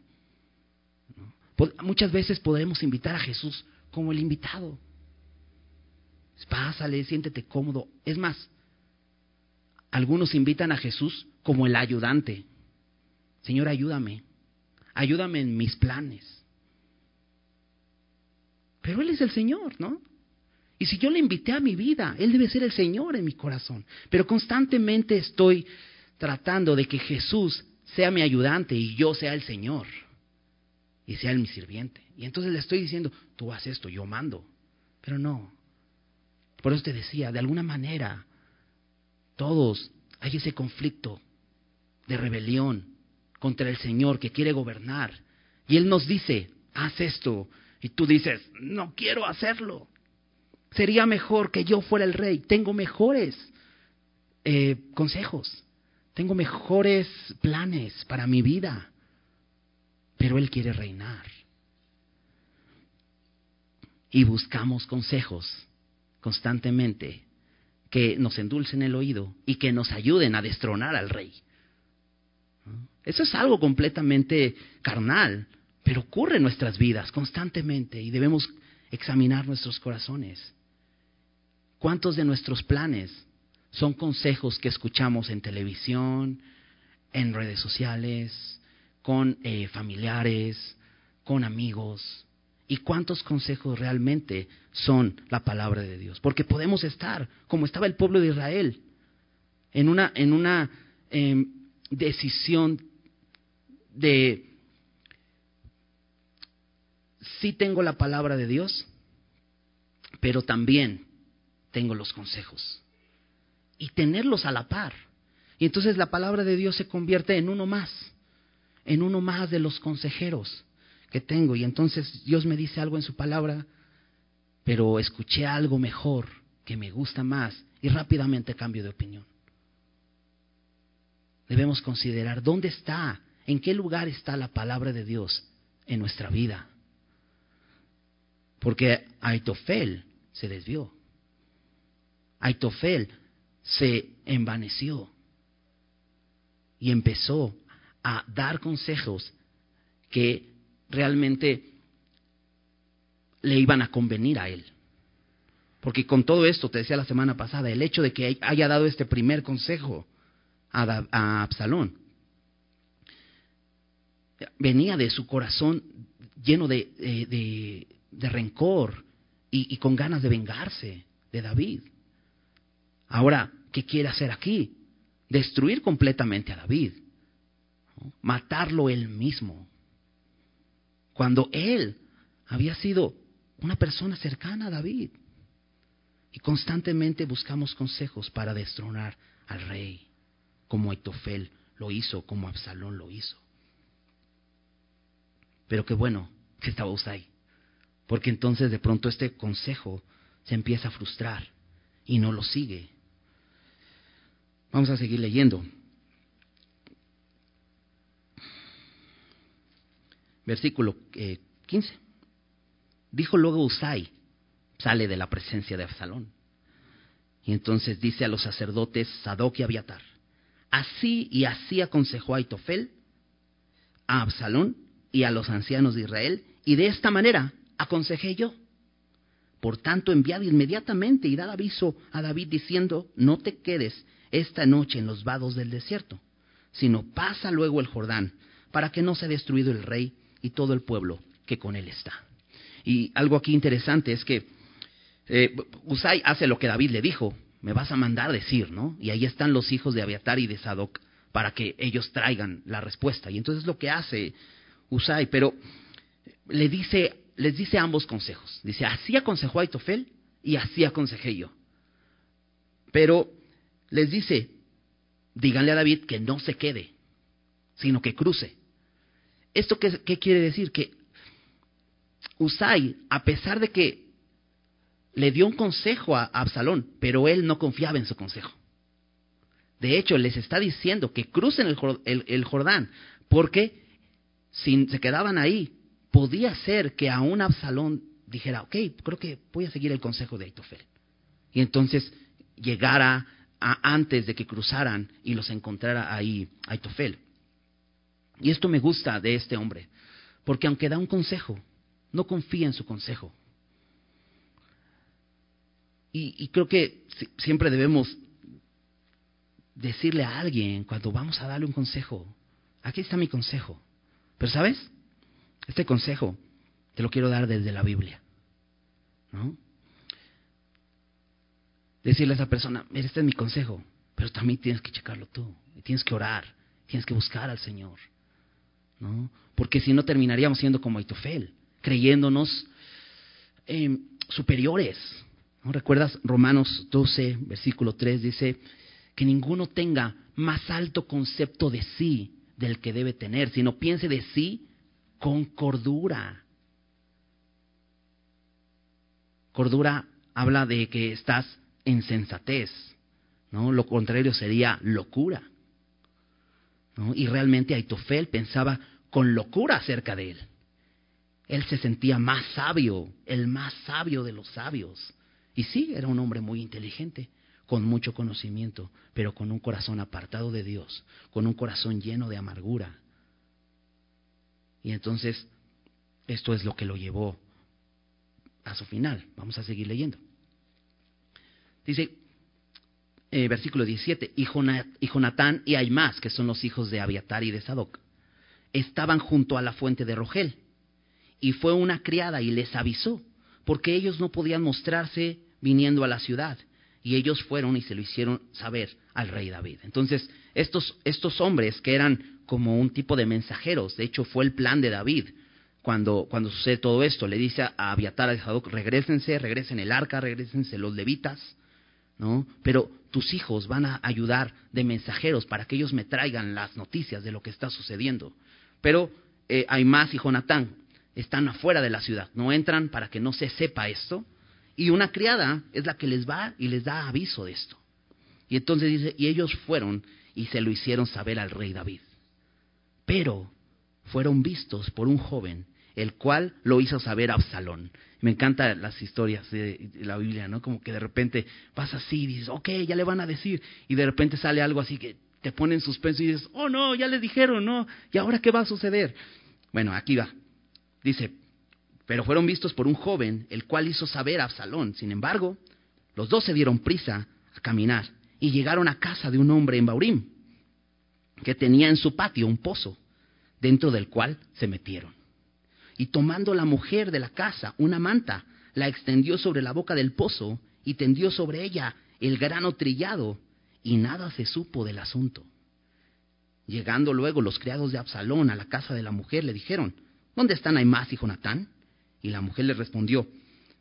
Muchas veces podremos invitar a Jesús como el invitado. Pásale, siéntete cómodo. Es más, algunos invitan a Jesús como el ayudante. Señor, ayúdame. Ayúdame en mis planes. Pero Él es el Señor, ¿no? Y si yo le invité a mi vida, Él debe ser el Señor en mi corazón. Pero constantemente estoy tratando de que Jesús sea mi ayudante y yo sea el Señor. Y sea el mi sirviente. Y entonces le estoy diciendo, tú haces esto, yo mando. Pero no. Por eso te decía, de alguna manera, todos hay ese conflicto de rebelión contra el Señor que quiere gobernar. Y Él nos dice, haz esto. Y tú dices, no quiero hacerlo. Sería mejor que yo fuera el rey. Tengo mejores eh, consejos. Tengo mejores planes para mi vida. Pero Él quiere reinar. Y buscamos consejos constantemente que nos endulcen el oído y que nos ayuden a destronar al rey. Eso es algo completamente carnal, pero ocurre en nuestras vidas constantemente y debemos examinar nuestros corazones. ¿Cuántos de nuestros planes son consejos que escuchamos en televisión, en redes sociales, con eh, familiares, con amigos? ¿Y cuántos consejos realmente son la palabra de Dios? Porque podemos estar como estaba el pueblo de Israel, en una, en una em, decisión de sí tengo la palabra de Dios, pero también tengo los consejos. Y tenerlos a la par. Y entonces la palabra de Dios se convierte en uno más, en uno más de los consejeros que tengo. Y entonces Dios me dice algo en su palabra, pero escuché algo mejor que me gusta más y rápidamente cambio de opinión. Debemos considerar dónde está ¿En qué lugar está la palabra de Dios en nuestra vida? Porque Aitofel se desvió. Aitofel se envaneció y empezó a dar consejos que realmente le iban a convenir a él. Porque con todo esto, te decía la semana pasada, el hecho de que haya dado este primer consejo a, a Absalón venía de su corazón lleno de, de, rencor y, con ganas de vengarse de David. Ahora, ¿qué quiere hacer aquí? Destruir completamente a David, matarlo él mismo, cuando él había sido una persona cercana a David. Y constantemente buscamos consejos para destronar al rey, como Aitofel lo hizo, como Absalón lo hizo. Pero qué bueno que estaba Usai, porque entonces de pronto este consejo se empieza a frustrar y no lo sigue. Vamos a seguir leyendo. Versículo 15. Eh, Dijo luego Usai, sale de la presencia de Absalón. Y entonces dice a los sacerdotes Sadoc y Abiatar, así y así aconsejó a Itofel a Absalón y a los ancianos de Israel, y de esta manera aconsejé yo. Por tanto, enviad inmediatamente y dad aviso a David diciendo, no te quedes esta noche en los vados del desierto, sino pasa luego el Jordán, para que no sea destruido el rey y todo el pueblo que con él está. Y algo aquí interesante es que eh, Usai hace lo que David le dijo, me vas a mandar decir, ¿no? Y ahí están los hijos de Abiatar y de Sadoc para que ellos traigan la respuesta. Y entonces lo que hace Usai, pero le dice, les dice ambos consejos. Dice, así aconsejó a Itofel y así aconsejé yo. Pero les dice, díganle a David que no se quede, sino que cruce. ¿Esto qué, quiere decir? Que Usai, a pesar de que le dio un consejo a Absalón, pero él no confiaba en su consejo. De hecho, les está diciendo que crucen el, Jordán, porque si se quedaban ahí, podía ser que aún Absalón dijera, ok, creo que voy a seguir el consejo de Aitofel. Y entonces llegara antes de que cruzaran y los encontrara ahí Aitofel. Y esto me gusta de este hombre, porque aunque da un consejo, no confía en su consejo. Y, y creo que siempre debemos decirle a alguien cuando vamos a darle un consejo, aquí está mi consejo. Pero sabes, este consejo te lo quiero dar desde la Biblia. ¿No? Decirle a esa persona, mira, este es mi consejo, pero también tienes que checarlo tú, tienes que orar, tienes que buscar al Señor. ¿No? Porque si no terminaríamos siendo como Aitofel, creyéndonos em, superiores. ¿No recuerdas Romanos 12, versículo 3 dice que ninguno tenga más alto concepto de sí del que debe tener, sino piense de sí con cordura. Cordura habla de que estás en sensatez, ¿no? Lo contrario sería locura. ¿no? Y realmente Aitofel pensaba con locura acerca de él. Él se sentía más sabio, el más sabio de los sabios. Y sí, era un hombre muy inteligente, con mucho conocimiento, pero con un corazón apartado de Dios, con un corazón lleno de amargura. Y entonces, esto es lo que lo llevó a su final. Vamos a seguir leyendo. Dice, eh, versículo 17, y, Jonatán y Aimás, que son los hijos de Abiatar y de Sadoc, estaban junto a la fuente de Rogel. Y fue una criada y les avisó, porque ellos no podían mostrarse viniendo a la ciudad. Y ellos fueron y se lo hicieron saber al rey David. Entonces, estos, estos hombres que eran como un tipo de mensajeros, de hecho fue el plan de David, cuando, cuando sucede todo esto, le dice a Abiatar a Sadoc, regresense, regresen el arca, regresense los levitas, ¿no? Pero tus hijos van a ayudar de mensajeros para que ellos me traigan las noticias de lo que está sucediendo. Pero eh, Aimás y Jonatán están afuera de la ciudad, no entran para que no se sepa esto, y una criada es la que les va y les da aviso de esto. Y entonces dice, y ellos fueron y se lo hicieron saber al rey David. Pero fueron vistos por un joven el cual lo hizo saber Absalón. Me encantan las historias de, la Biblia, ¿no? Como que de repente vas así y dices, ok, ya le van a decir, y de repente sale algo así que te pone en suspenso y dices, oh no, ya le dijeron, ¿no? ¿Y ahora qué va a suceder? Bueno, aquí va. Dice, pero fueron vistos por un joven, el cual hizo saber a Absalón. Sin embargo, los dos se dieron prisa a caminar y llegaron a casa de un hombre en Baurim, que tenía en su patio un pozo, dentro del cual se metieron y tomando la mujer de la casa una manta, la extendió sobre la boca del pozo y tendió sobre ella el grano trillado, y nada se supo del asunto. Llegando luego los criados de Absalón a la casa de la mujer, le dijeron, ¿Dónde están Aimás y Jonatán? Y la mujer le respondió,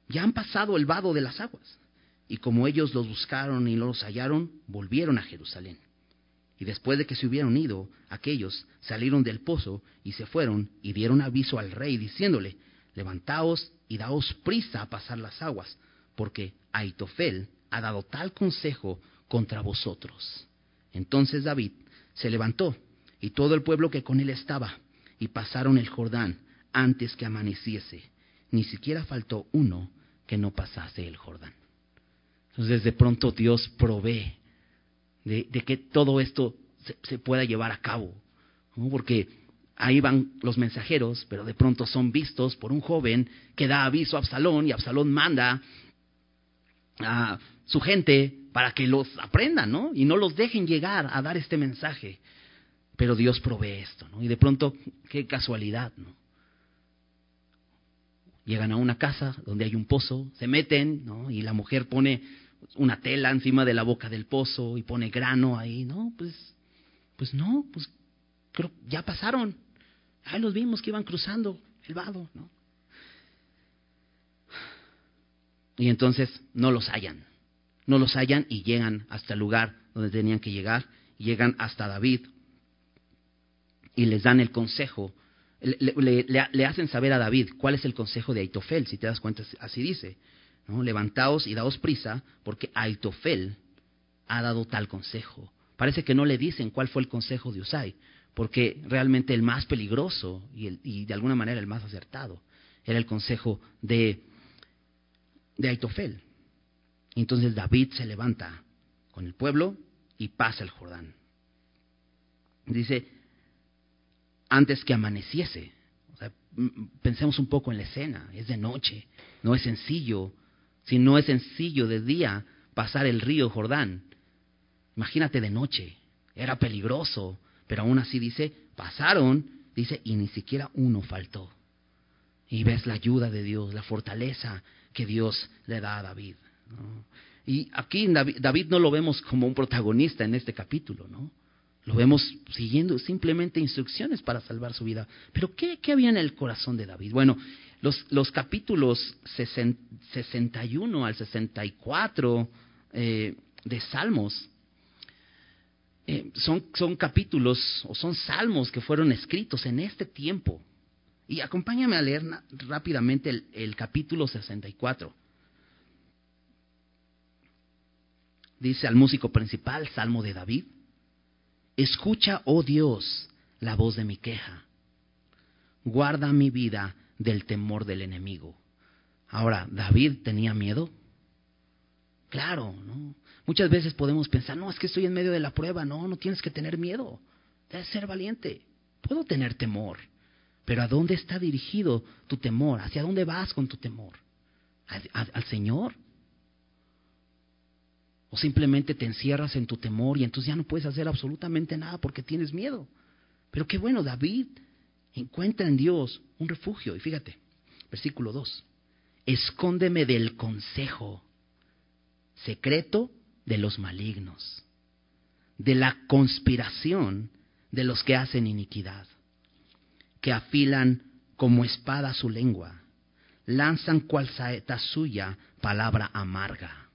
Ya han pasado el vado de las aguas. Y como ellos los buscaron y los hallaron, volvieron a Jerusalén. Y después de que se hubieron ido, aquellos salieron del pozo y se fueron y dieron aviso al rey diciéndole, levantaos y daos prisa a pasar las aguas, porque Aitofel ha dado tal consejo contra vosotros. Entonces David se levantó y todo el pueblo que con él estaba y pasaron el Jordán antes que amaneciese. Ni siquiera faltó uno que no pasase el Jordán. Entonces de pronto Dios provee de, que todo esto se, pueda llevar a cabo. Porque ahí van los mensajeros, pero de pronto son vistos por un joven que da aviso a Absalón y Absalón manda a su gente para que los aprendan, ¿no? Y no los dejen llegar a dar este mensaje. Pero Dios provee esto, ¿no? Y de pronto, qué casualidad, ¿no? Llegan a una casa donde hay un pozo, se meten, ¿no? Y la mujer pone una tela encima de la boca del pozo y pone grano ahí, no, pues, pues no, pues creo, ya pasaron. Ahí los vimos que iban cruzando el vado, ¿no? Y entonces no los hallan, no los hallan y llegan hasta el lugar donde tenían que llegar, llegan hasta David y les dan el consejo, le, le, hacen saber a David cuál es el consejo de Aitofel, si te das cuenta, así dice. Levantaos y daos prisa, porque Aitofel ha dado tal consejo. Parece que no le dicen cuál fue el consejo de Usai, porque realmente el más peligroso y, el, y de alguna manera el más acertado era el consejo de, de Aitofel. Entonces David se levanta con el pueblo y pasa el Jordán. Dice, antes que amaneciese. pensemos un poco en la escena, es de noche, no es sencillo si no es sencillo de día pasar el río Jordán. Imagínate de noche, era peligroso, pero aún así dice, pasaron, dice, y ni siquiera uno faltó. Y ves la ayuda de Dios, la fortaleza que Dios le da a David. Y aquí David, David no lo vemos como un protagonista en este capítulo, ¿no? Lo vemos siguiendo simplemente instrucciones para salvar su vida. Pero ¿qué, ¿qué, había en el corazón de David? Bueno, Los, los capítulos 61 al 64 eh, de Salmos eh, son, capítulos o son salmos que fueron escritos en este tiempo. Y acompáñame a leer rápidamente el, el capítulo 64. Dice al músico principal, Salmo de David, Escucha, oh Dios, la voz de mi queja. Guarda mi vida del temor del enemigo. Ahora, ¿David tenía miedo? Claro, ¿no? Muchas veces podemos pensar, no, es que estoy en medio de la prueba. No, no tienes que tener miedo. Debes ser valiente. Puedo tener temor. Pero ¿a dónde está dirigido tu temor? ¿Hacia dónde vas con tu temor? ¿Al, Señor? ¿O simplemente te encierras en tu temor y entonces ya no puedes hacer absolutamente nada porque tienes miedo? Pero qué bueno, David encuentra en Dios un refugio. Y fíjate, versículo 2. Escóndeme del consejo secreto de los malignos, de la conspiración de los que hacen iniquidad, que afilan como espada su lengua, lanzan cual saeta suya palabra amarga,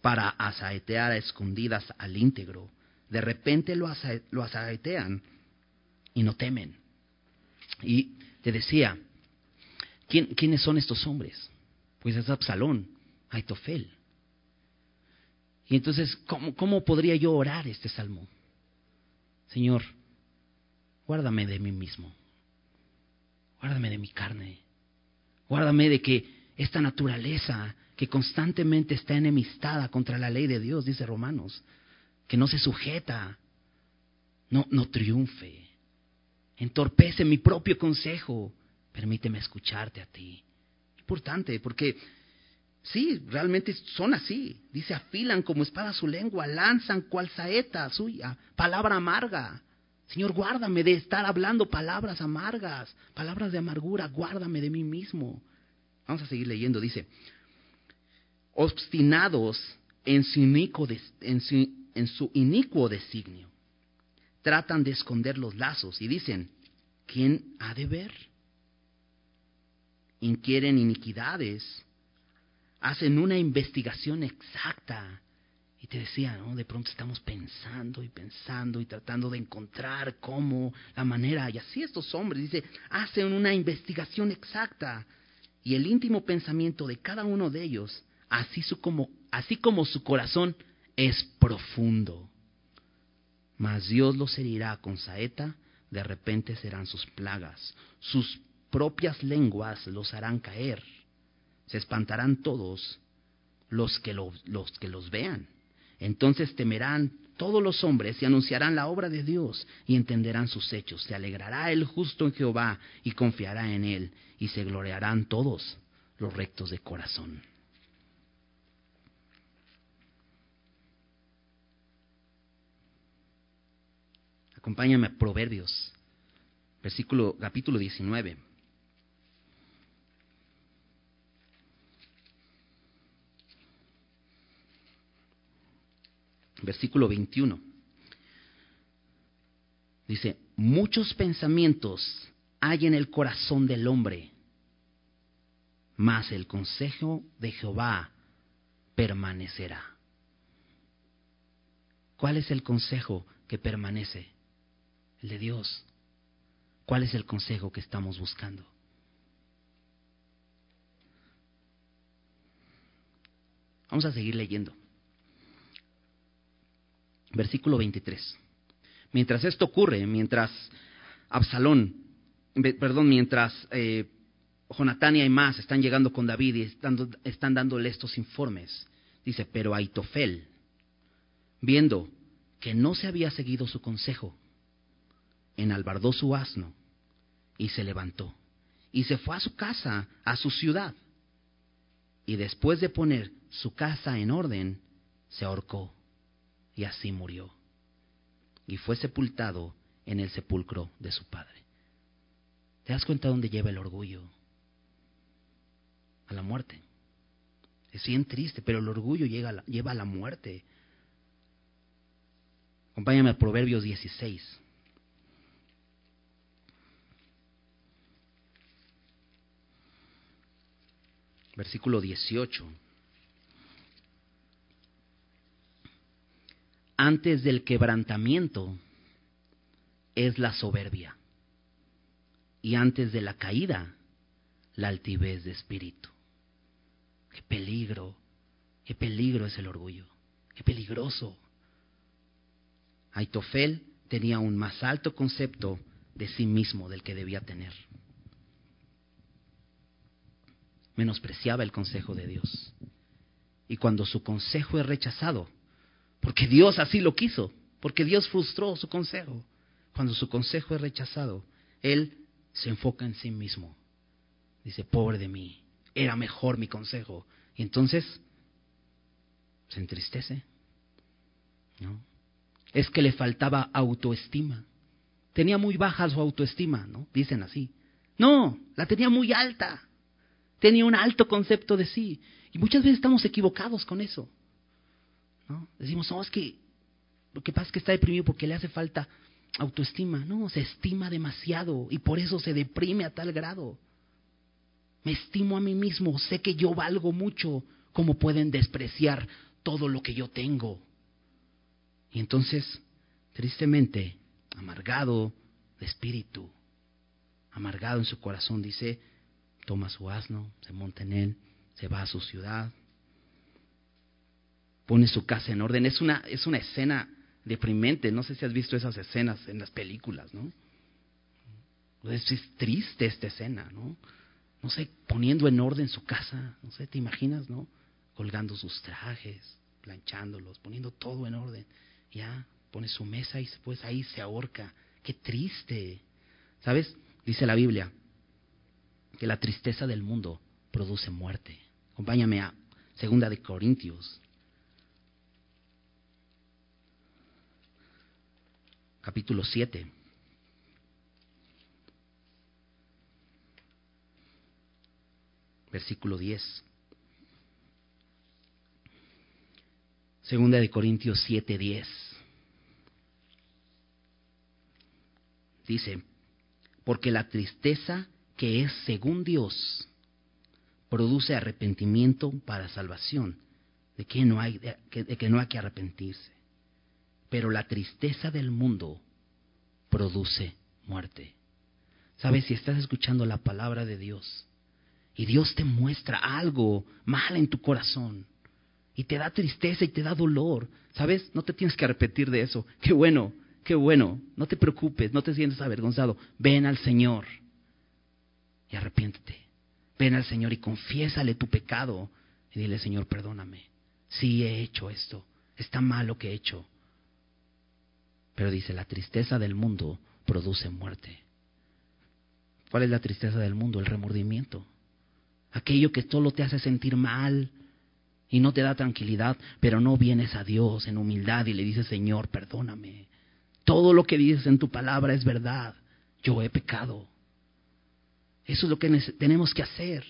para asaetear a escondidas al íntegro. De repente lo, asaetean y no temen. Y te decía, ¿quiénes son estos hombres? Pues es Absalón, Aitofel. Y entonces, ¿cómo, ¿cómo podría yo orar este salmo? Señor, guárdame de mí mismo. Guárdame de mi carne. Guárdame de que esta naturaleza que constantemente está enemistada contra la ley de Dios, dice Romanos, que no se sujeta, no, no triunfe, entorpece mi propio consejo, permíteme escucharte a ti. Importante, porque Sí, realmente son así. Dice, afilan como espada su lengua, lanzan cual saeta suya, palabra amarga. Señor, guárdame de estar hablando palabras amargas, palabras de amargura, guárdame de mí mismo. Vamos a seguir leyendo, dice, obstinados en su inicuo, en su, en su inicuo designio, tratan de esconder los lazos y dicen, ¿quién ha de ver? Inquieren iniquidades hacen una investigación exacta. Y te decía. De pronto estamos pensando y pensando y tratando de encontrar cómo, la manera. Y así estos hombres, dice, hacen una investigación exacta. Y el íntimo pensamiento de cada uno de ellos, así, su como, así como su corazón, es profundo. Mas Dios los herirá con saeta, de repente serán sus plagas. Sus propias lenguas los harán caer se espantarán todos los que, los los vean. Entonces temerán todos los hombres y anunciarán la obra de Dios y entenderán sus hechos. Se alegrará el justo en Jehová y confiará en él y se gloriarán todos los rectos de corazón. Acompáñame a Proverbios, versículo, capítulo 19. versículo 21. Dice, muchos pensamientos hay en el corazón del hombre, mas el consejo de Jehová permanecerá. ¿Cuál es el consejo que permanece? El de Dios. ¿Cuál es el consejo que estamos buscando? Vamos a seguir leyendo. Versículo 23. Mientras esto ocurre, mientras Absalón, perdón, mientras eh, Jonatania y más están llegando con David y están, están dándole estos informes, dice, pero Aitofel, viendo que no se había seguido su consejo, enalbardó su asno y se levantó y se fue a su casa, a su ciudad. Y después de poner su casa en orden, se ahorcó y así murió. Y fue sepultado en el sepulcro de su padre. ¿Te das cuenta dónde lleva el orgullo? A la muerte. Es bien triste, pero el orgullo lleva a la muerte. Acompáñame a Proverbios 16. Versículo 18. Antes del quebrantamiento es la soberbia y antes de la caída la altivez de espíritu. Qué peligro, qué peligro es el orgullo, qué peligroso. Aitofel tenía un más alto concepto de sí mismo del que debía tener. Menospreciaba el consejo de Dios. Y cuando su consejo es rechazado, porque Dios así lo quiso, porque Dios frustró su consejo, cuando su consejo es rechazado, él se enfoca en sí mismo. Dice, pobre de mí, era mejor mi consejo. Y entonces se entristece. ¿No? Es que le faltaba autoestima. Tenía muy baja su autoestima, ¿no? Dicen así. No, la tenía muy alta. Tenía un alto concepto de sí. Y muchas veces estamos equivocados con eso. ¿no? Decimos, no, es que lo que pasa es que está deprimido porque le hace falta autoestima. No, se estima demasiado y por eso se deprime a tal grado. Me estimo a mí mismo, sé que yo valgo mucho. ¿Cómo pueden despreciar todo lo que yo tengo? Y entonces, tristemente, amargado de espíritu, amargado en su corazón, dice, toma su asno, se monta en él, se va a su ciudad, pone su casa en orden. Es una, es una escena deprimente, no sé si has visto esas escenas en las películas, ¿no? Es, triste esta escena, ¿no? No sé, poniendo en orden su casa, no sé, ¿te imaginas, no? Colgando sus trajes, planchándolos, poniendo todo en orden. Ya, pone su mesa y después ahí se ahorca. Qué triste. ¿Sabes? Dice la Biblia que la tristeza del mundo produce muerte. Acompáñame a Segunda de Corintios. Capítulo 7. Versículo 10. Segunda de Corintios 7, 10. Dice, porque la tristeza que es según Dios produce arrepentimiento para salvación, de que no hay, de que no hay que arrepentirse. Pero la tristeza del mundo produce muerte. ¿Sabes? Si estás escuchando la palabra de Dios y Dios te muestra algo mal en tu corazón y te da tristeza y te da dolor, ¿sabes? No te tienes que arrepentir de eso. Qué bueno, qué bueno, no te preocupes, no te sientes avergonzado. Ven al Señor y arrepiéntete. Ven al Señor y confiésale tu pecado y dile, Señor, perdóname. Sí he hecho esto, está mal lo que he hecho. Pero dice, la tristeza del mundo produce muerte. ¿Cuál es la tristeza del mundo? El remordimiento. Aquello que solo te hace sentir mal y no te da tranquilidad, pero no vienes a Dios en humildad y le dices, Señor, perdóname. Todo lo que dices en tu palabra es verdad. Yo he pecado. Eso es lo que tenemos que hacer,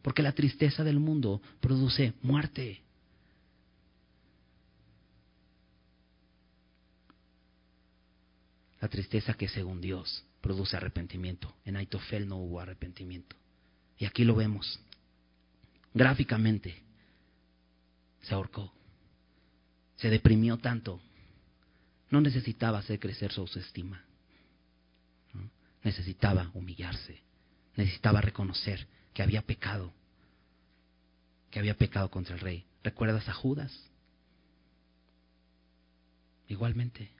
porque la tristeza del mundo produce muerte. La tristeza que según Dios produce arrepentimiento. En Aitofel no hubo arrepentimiento. Y aquí lo vemos. Gráficamente, se ahorcó. Se deprimió tanto no necesitaba hacer crecer su autoestima. Necesitaba humillarse. Necesitaba reconocer que había pecado. Que había pecado contra el rey. ¿Recuerdas a Judas? Igualmente.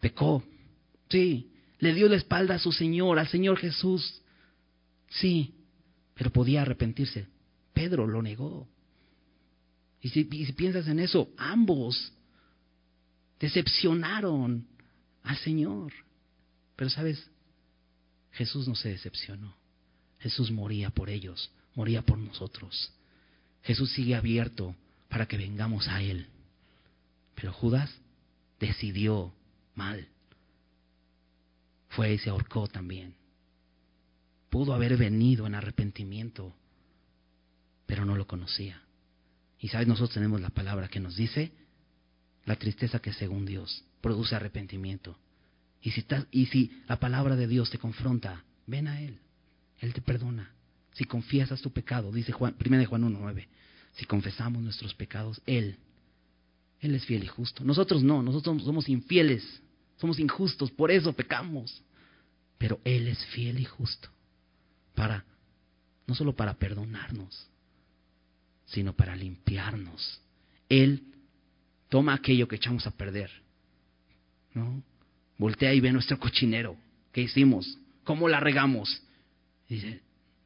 Pecó. Sí. Le dio la espalda a su Señor, al Señor Jesús. Sí. Pero podía arrepentirse. Pedro lo negó. Y si, y si piensas en eso, ambos decepcionaron al Señor. Pero sabes, Jesús no se decepcionó. Jesús moría por ellos, moría por nosotros. Jesús sigue abierto para que vengamos a Él. Pero Judas decidió mal. Fue y se ahorcó también. Pudo haber venido en arrepentimiento, pero no lo conocía. Y sabes, nosotros tenemos la palabra que nos dice, la tristeza que según Dios produce arrepentimiento. Y si, y si la palabra de Dios te confronta, ven a Él. Él te perdona. si confiesas tu pecado, dice Juan, 1 de Juan 1.9, si confesamos nuestros pecados, Él, Él es fiel y justo. Nosotros no, nosotros somos infieles, somos injustos, por eso pecamos. Pero Él es fiel y justo para, no solo para perdonarnos, sino para limpiarnos. Él toma aquello que echamos a perder, ¿no? Voltea y ve nuestro cochinero. ¿Qué hicimos? ¿Cómo la regamos? dice,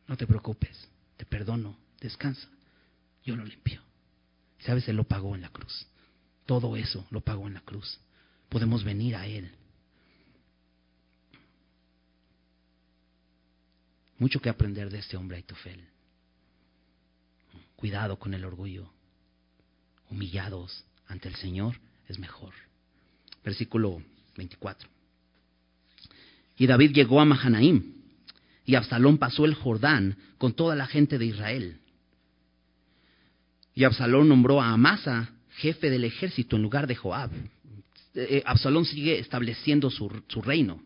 no te preocupes, te perdono, descansa, yo lo limpio. ¿Sabes? Él lo pagó en la cruz. Todo eso lo pagó en la cruz. Podemos venir a Él. Mucho que aprender de este hombre Aitofel. Cuidado con el orgullo. Humillados ante el Señor es mejor. Versículo 24. Y David llegó a Mahanaim, y Absalón pasó el Jordán con toda la gente de Israel. Y Absalón nombró a Amasa jefe del ejército en lugar de Joab. Eh, eh, Absalón sigue estableciendo su, su, reino.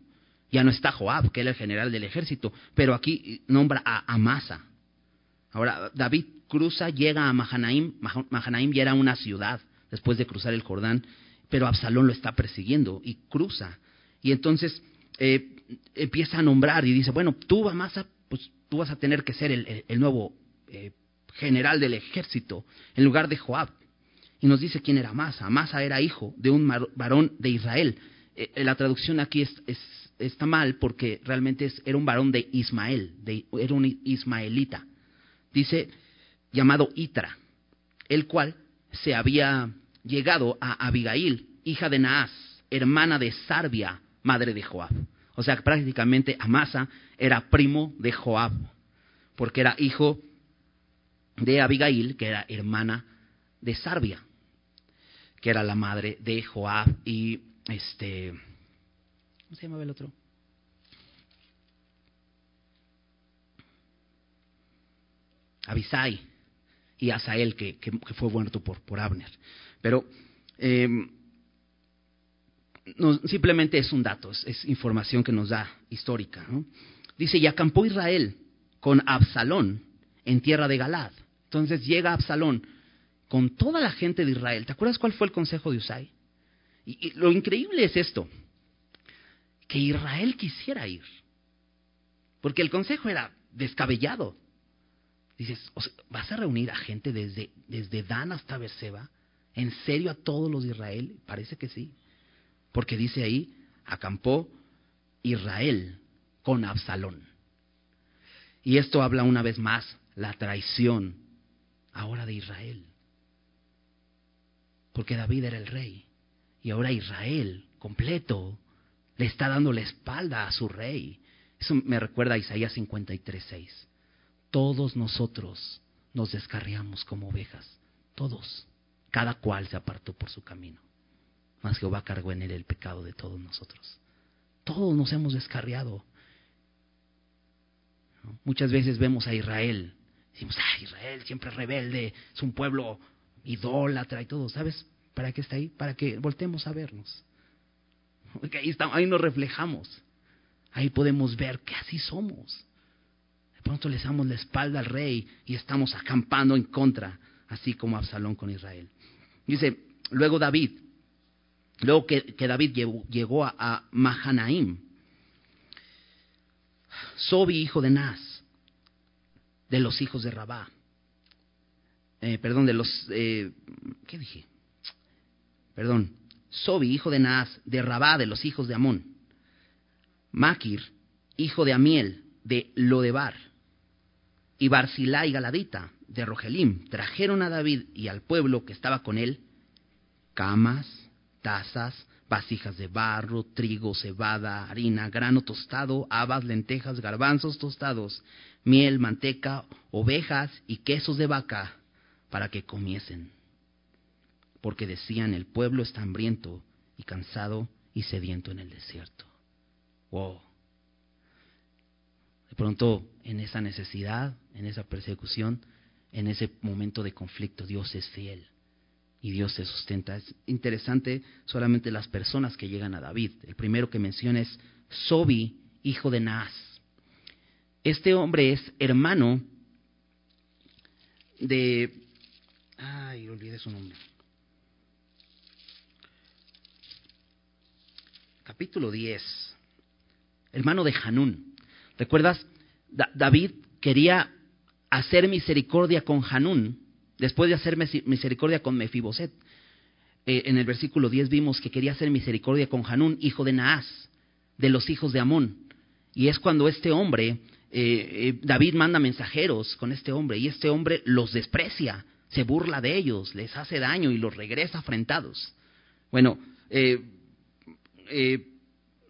Ya no está Joab, que era el general del ejército, pero aquí nombra a Amasa. Ahora, David cruza, llega a Mahanaim. Mahanaim ya era una ciudad después de cruzar el Jordán, pero Absalón lo está persiguiendo y cruza. Y entonces eh, empieza a nombrar y dice, bueno, tú, Amasa, pues tú vas a tener que ser el, nuevo eh, general del ejército en lugar de Joab. Y nos dice quién era Amasa. Amasa era hijo de un varón de Israel. Eh, la traducción aquí es, está mal porque realmente era un varón de Ismael, de, era un ismaelita. Dice, llamado Itra, el cual se había llegado a Abigail, hija de Naas, hermana de Sarbia, madre de Joab. O sea, prácticamente Amasa era primo de Joab, porque era hijo de Abigail, que era hermana de Sarbia, que era la madre de Joab y este ¿cómo se llamaba el otro? Abisai y Asael, que, que, fue muerto por, por Abner. Pero no, simplemente es un dato, es, información que nos da histórica. Dice, y acampó Israel con Absalón en tierra de Galad. Entonces llega Absalón con toda la gente de Israel. ¿Te acuerdas cuál fue el consejo de Usai? Y, lo increíble es esto, que Israel quisiera ir. Porque el consejo era descabellado. Dices, ¿vas a reunir a gente desde, desde Dan hasta Berseba? ¿En serio a todos los de Israel? Parece que sí. Porque dice ahí, acampó Israel con Absalón. Y esto habla una vez más la traición ahora de Israel. Porque David era el rey y ahora Israel completo le está dando la espalda a su rey. Eso me recuerda a Isaías 53:6. Todos nosotros nos descarriamos como ovejas, todos, cada cual se apartó por su camino mas Jehová cargó en él el pecado de todos nosotros. Todos nos hemos descarriado. Muchas veces vemos a Israel, decimos, ah, Israel siempre rebelde, es un pueblo idólatra y todo. ¿Sabes para qué está ahí? Para que voltemos a vernos. Porque ahí, estamos, ahí nos reflejamos. Ahí podemos ver que así somos. De pronto le damos la espalda al rey y estamos acampando en contra, así como Absalón con Israel. Dice, luego David, Luego que, David llegó, a, Mahanaim, Sobi, hijo de Naz, de los hijos de Rabá, eh, perdón, de los, eh, ¿qué dije? Perdón, Sobi, hijo de Naz, de Rabá, de los hijos de Amón, Maquir, hijo de Amiel, de Lodebar, y Barzilá y Galadita, de Rogelim, trajeron a David y al pueblo que estaba con él camas, tazas, vasijas de barro, trigo, cebada, harina, grano tostado, habas, lentejas, garbanzos tostados, miel, manteca, ovejas y quesos de vaca, para que comiesen. Porque decían, el pueblo está hambriento y cansado y sediento en el desierto. Wow. De pronto, en esa necesidad, en esa persecución, en ese momento de conflicto, Dios es fiel y Dios se sustenta. Es interesante solamente las personas que llegan a David. El primero que menciona es Sobi, hijo de Naas. Este hombre es hermano de... Ay, olvidé su nombre. Capítulo 10. Hermano de Hanún. ¿Recuerdas? David quería hacer misericordia con Hanún después de hacer misericordia con Mefiboset. Eh, en el versículo 10 vimos que quería hacer misericordia con Hanún, hijo de Naas, de los hijos de Amón. Y es cuando este hombre, eh, eh, David manda mensajeros con este hombre, y este hombre los desprecia, se burla de ellos, les hace daño y los regresa afrentados. Bueno,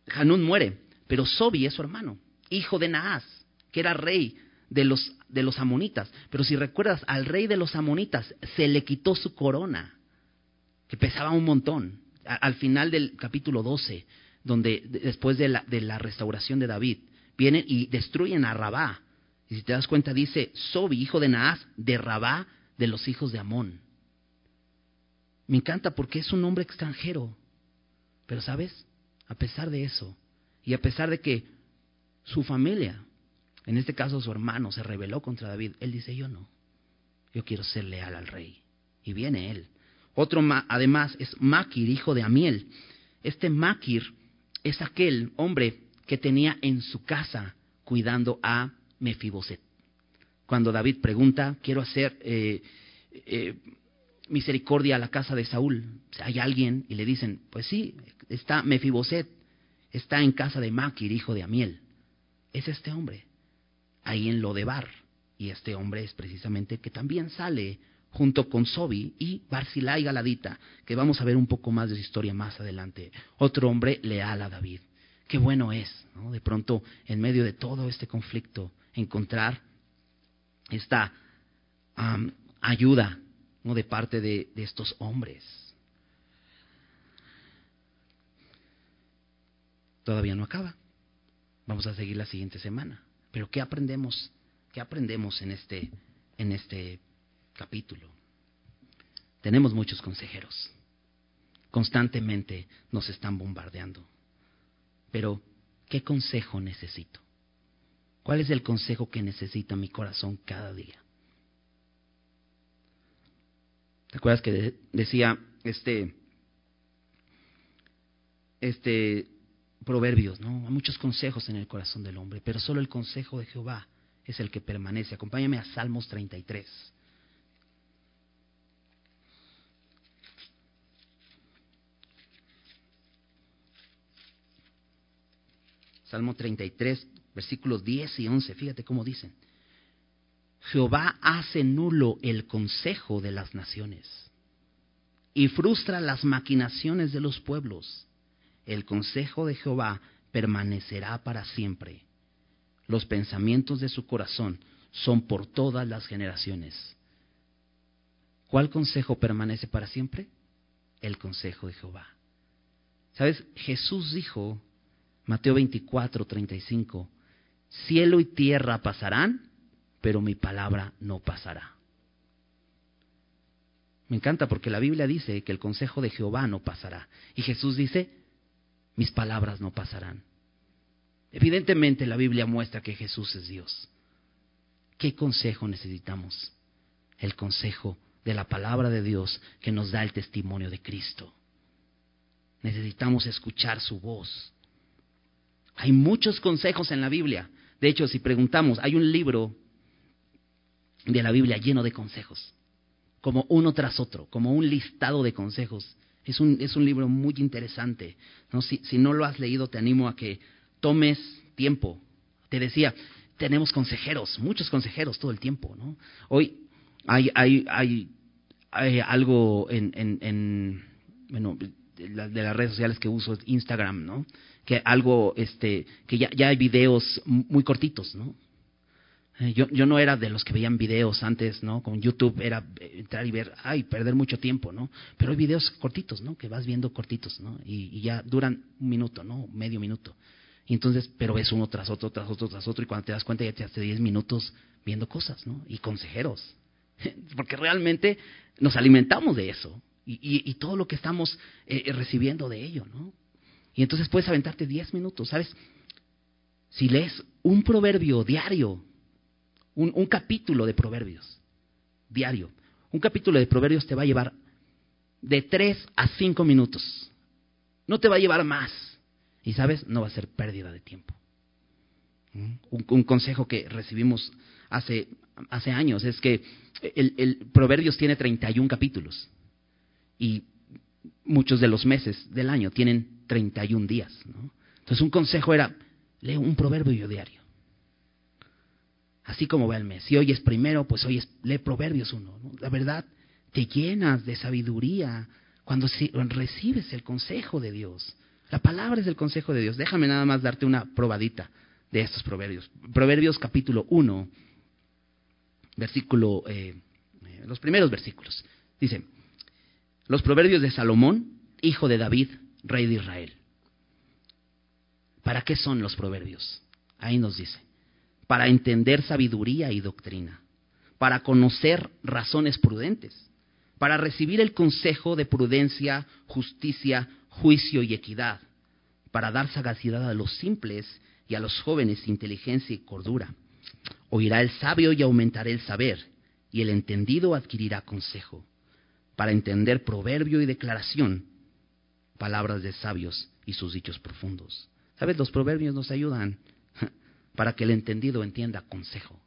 Hanún muere, pero Sobi es su hermano, hijo de Naas, que era rey de los, de los amonitas. Pero si recuerdas, al rey de los amonitas se le quitó su corona que pesaba un montón. al final del capítulo 12, donde después de la, de la restauración de David, vienen y destruyen a Rabá. Y si te das cuenta, dice Sobi, hijo de Naas, de Rabá, de los hijos de Amón. Me encanta porque es un hombre extranjero. Pero sabes, a pesar de eso, y a pesar de que su familia, en este caso su hermano, se rebeló contra David, él dice, yo no, yo quiero ser leal al rey. Y viene él otro además es Maquir, hijo de Amiel. Este Maquir es aquel hombre que tenía en su casa cuidando a Mefiboset. Cuando David pregunta, quiero hacer eh, eh, misericordia a la casa de Saúl, hay alguien y le dicen, pues sí, está Mefiboset, está en casa de Maquir, hijo de Amiel. Es este hombre, ahí en Lodebar. Y este hombre es precisamente que también sale junto con Sobi y Barzilai Galadita, que vamos a ver un poco más de su historia más adelante. Otro hombre leal a David. Qué bueno es, ¿no? De pronto, en medio de todo este conflicto, encontrar esta ayuda ¿no? de parte de estos hombres. Todavía no acaba. Vamos a seguir la siguiente semana. Pero ¿qué aprendemos? ¿Qué aprendemos en este, en este capítulo. Tenemos muchos consejeros. Constantemente nos están bombardeando. Pero, ¿qué consejo necesito? ¿Cuál es el consejo que necesita mi corazón cada día? ¿Te acuerdas que decía este, este proverbios, ¿no? Hay muchos consejos en el corazón del hombre, pero solo el consejo de Jehová es el que permanece. Acompáñame a Salmos 33. Salmo 33, versículos 10 y 11. Fíjate cómo dicen. Jehová hace nulo el consejo de las naciones y frustra las maquinaciones de los pueblos. El consejo de Jehová permanecerá para siempre. Los pensamientos de su corazón son por todas las generaciones. ¿Cuál consejo permanece para siempre? El consejo de Jehová. ¿Sabes? Jesús dijo Mateo 24, 35. Cielo y tierra pasarán, pero mi palabra no pasará. Me encanta porque la Biblia dice que el consejo de Jehová no pasará. Y Jesús dice, mis palabras no pasarán. Evidentemente la Biblia muestra que Jesús es Dios. ¿Qué consejo necesitamos? El consejo de la palabra de Dios que nos da el testimonio de Cristo. Necesitamos escuchar su voz. Hay muchos consejos en la Biblia. De hecho, si preguntamos, hay un libro de la Biblia lleno de consejos, como uno tras otro, como un listado de consejos. Es un, es un libro muy interesante. ¿no? Si, si no lo has leído, te animo a que tomes tiempo. Te decía, tenemos consejeros, muchos consejeros todo el tiempo. ¿no? Hoy hay, hay, hay, hay algo en, en, en bueno, de, las redes sociales que uso, Instagram, ¿no? que algo, este, que ya, ya hay videos muy cortitos, ¿no? Eh, yo, yo no era de los que veían videos antes, ¿no? Con YouTube era entrar y ver, ay, perder mucho tiempo, ¿no? Pero hay videos cortitos, ¿no? Que vas viendo cortitos, ¿no? Y, ya duran un minuto, ¿no? Medio minuto. Y entonces, pero ves uno tras otro, tras otro, tras otro, y cuando te das cuenta ya te hace 10 minutos viendo cosas, ¿no? Y consejeros. Porque realmente nos alimentamos de eso. Y, y, todo lo que estamos eh, recibiendo de ello, ¿no? Y entonces puedes aventarte 10 minutos, ¿sabes? Si lees un proverbio diario, un, capítulo de proverbios, diario. Un capítulo de Proverbios te va a llevar de tres a cinco minutos. No te va a llevar más. Y sabes, no va a ser pérdida de tiempo. Un, consejo que recibimos hace, hace años es que el, el Proverbios tiene 31 capítulos. Y muchos de los meses del año tienen 31 días. Entonces un consejo era, lee un proverbio diario. Así como va el mes. Si hoy es primero, pues hoy es, lee Proverbios uno. La verdad, te llenas de sabiduría cuando recibes el consejo de Dios. La palabra es el consejo de Dios. Déjame nada más darte una probadita de estos proverbios. Proverbios capítulo 1, versículo, eh, eh, los primeros versículos. Dice, los proverbios de Salomón, hijo de David, rey de Israel. ¿Para qué son los proverbios? Ahí nos dice, para entender sabiduría y doctrina, para conocer razones prudentes, para recibir el consejo de prudencia, justicia, juicio y equidad, para dar sagacidad a los simples y a los jóvenes inteligencia y cordura. Oirá el sabio y aumentará el saber, y el entendido adquirirá consejo para entender proverbio y declaración, palabras de sabios y sus dichos profundos. ¿Sabes? Los proverbios nos ayudan para que el entendido entienda consejo.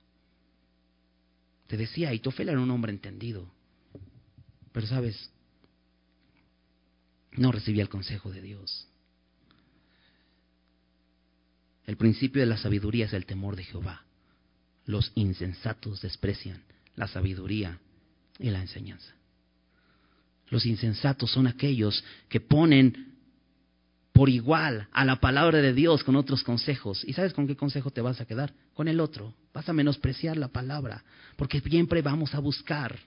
Te decía, Itofel era un hombre entendido, pero sabes, no recibía el consejo de Dios. El principio de la sabiduría es el temor de Jehová. Los insensatos desprecian la sabiduría y la enseñanza. Los insensatos son aquellos que ponen por igual a la palabra de Dios con otros consejos. ¿Y sabes con qué consejo te vas a quedar? Con el otro. Vas a menospreciar la palabra, porque siempre vamos a buscar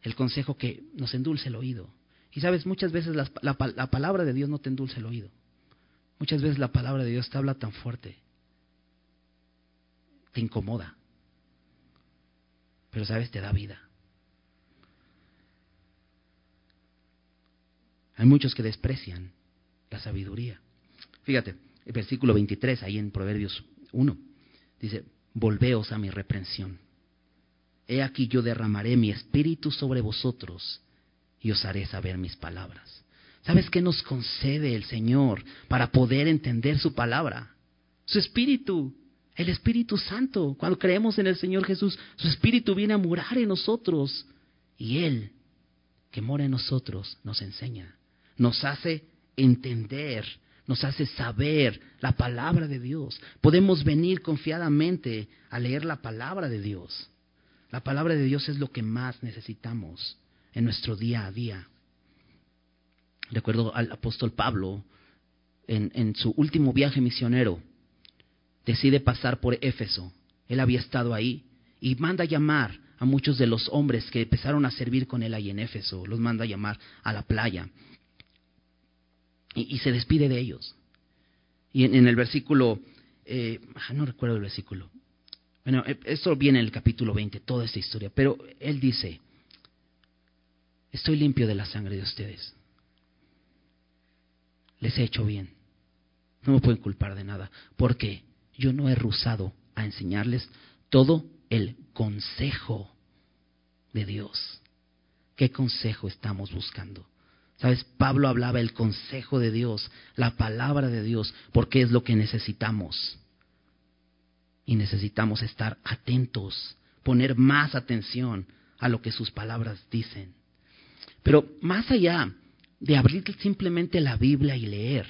el consejo que nos endulce el oído. Y sabes, muchas veces la, la palabra de Dios no te endulce el oído. Muchas veces la palabra de Dios te habla tan fuerte, te incomoda, pero sabes, te da vida. Hay muchos que desprecian la sabiduría. Fíjate, el versículo 23, ahí en Proverbios 1, dice, volveos a mi reprensión. He aquí yo derramaré mi espíritu sobre vosotros y os haré saber mis palabras. ¿Sabes qué nos concede el Señor para poder entender su palabra? Su espíritu, el Espíritu Santo. Cuando creemos en el Señor Jesús, su espíritu viene a morar en nosotros y Él, que mora en nosotros, nos enseña nos hace entender, nos hace saber la palabra de Dios. Podemos venir confiadamente a leer la palabra de Dios. La palabra de Dios es lo que más necesitamos en nuestro día a día. Recuerdo al apóstol Pablo, en, su último viaje misionero, decide pasar por Éfeso. Él había estado ahí y manda llamar a muchos de los hombres que empezaron a servir con él ahí en Éfeso. Los manda llamar a la playa y, se despide de ellos. Y en, el versículo, eh, ah, no recuerdo el versículo. Bueno, eh, esto viene en el capítulo 20, toda esta historia. Pero él dice, estoy limpio de la sangre de ustedes. Les he hecho bien. No me pueden culpar de nada. Porque yo no he rusado a enseñarles todo el consejo de Dios. ¿Qué consejo estamos buscando? Sabes, Pablo hablaba el consejo de Dios, la palabra de Dios, porque es lo que necesitamos. Y necesitamos estar atentos, poner más atención a lo que sus palabras dicen. Pero más allá de abrir simplemente la Biblia y leer,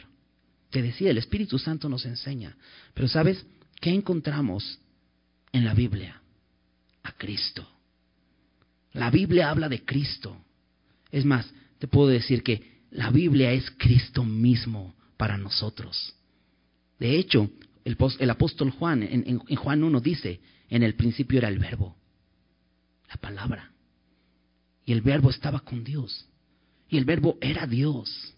te decía, el Espíritu Santo nos enseña. Pero ¿sabes qué encontramos en la Biblia? A Cristo. La Biblia habla de Cristo. Es más, te puedo decir que la Biblia es Cristo mismo para nosotros. De hecho, el, apóstol Juan en, en Juan 1 dice, en el principio era el verbo, la palabra. Y el verbo estaba con Dios. Y el verbo era Dios.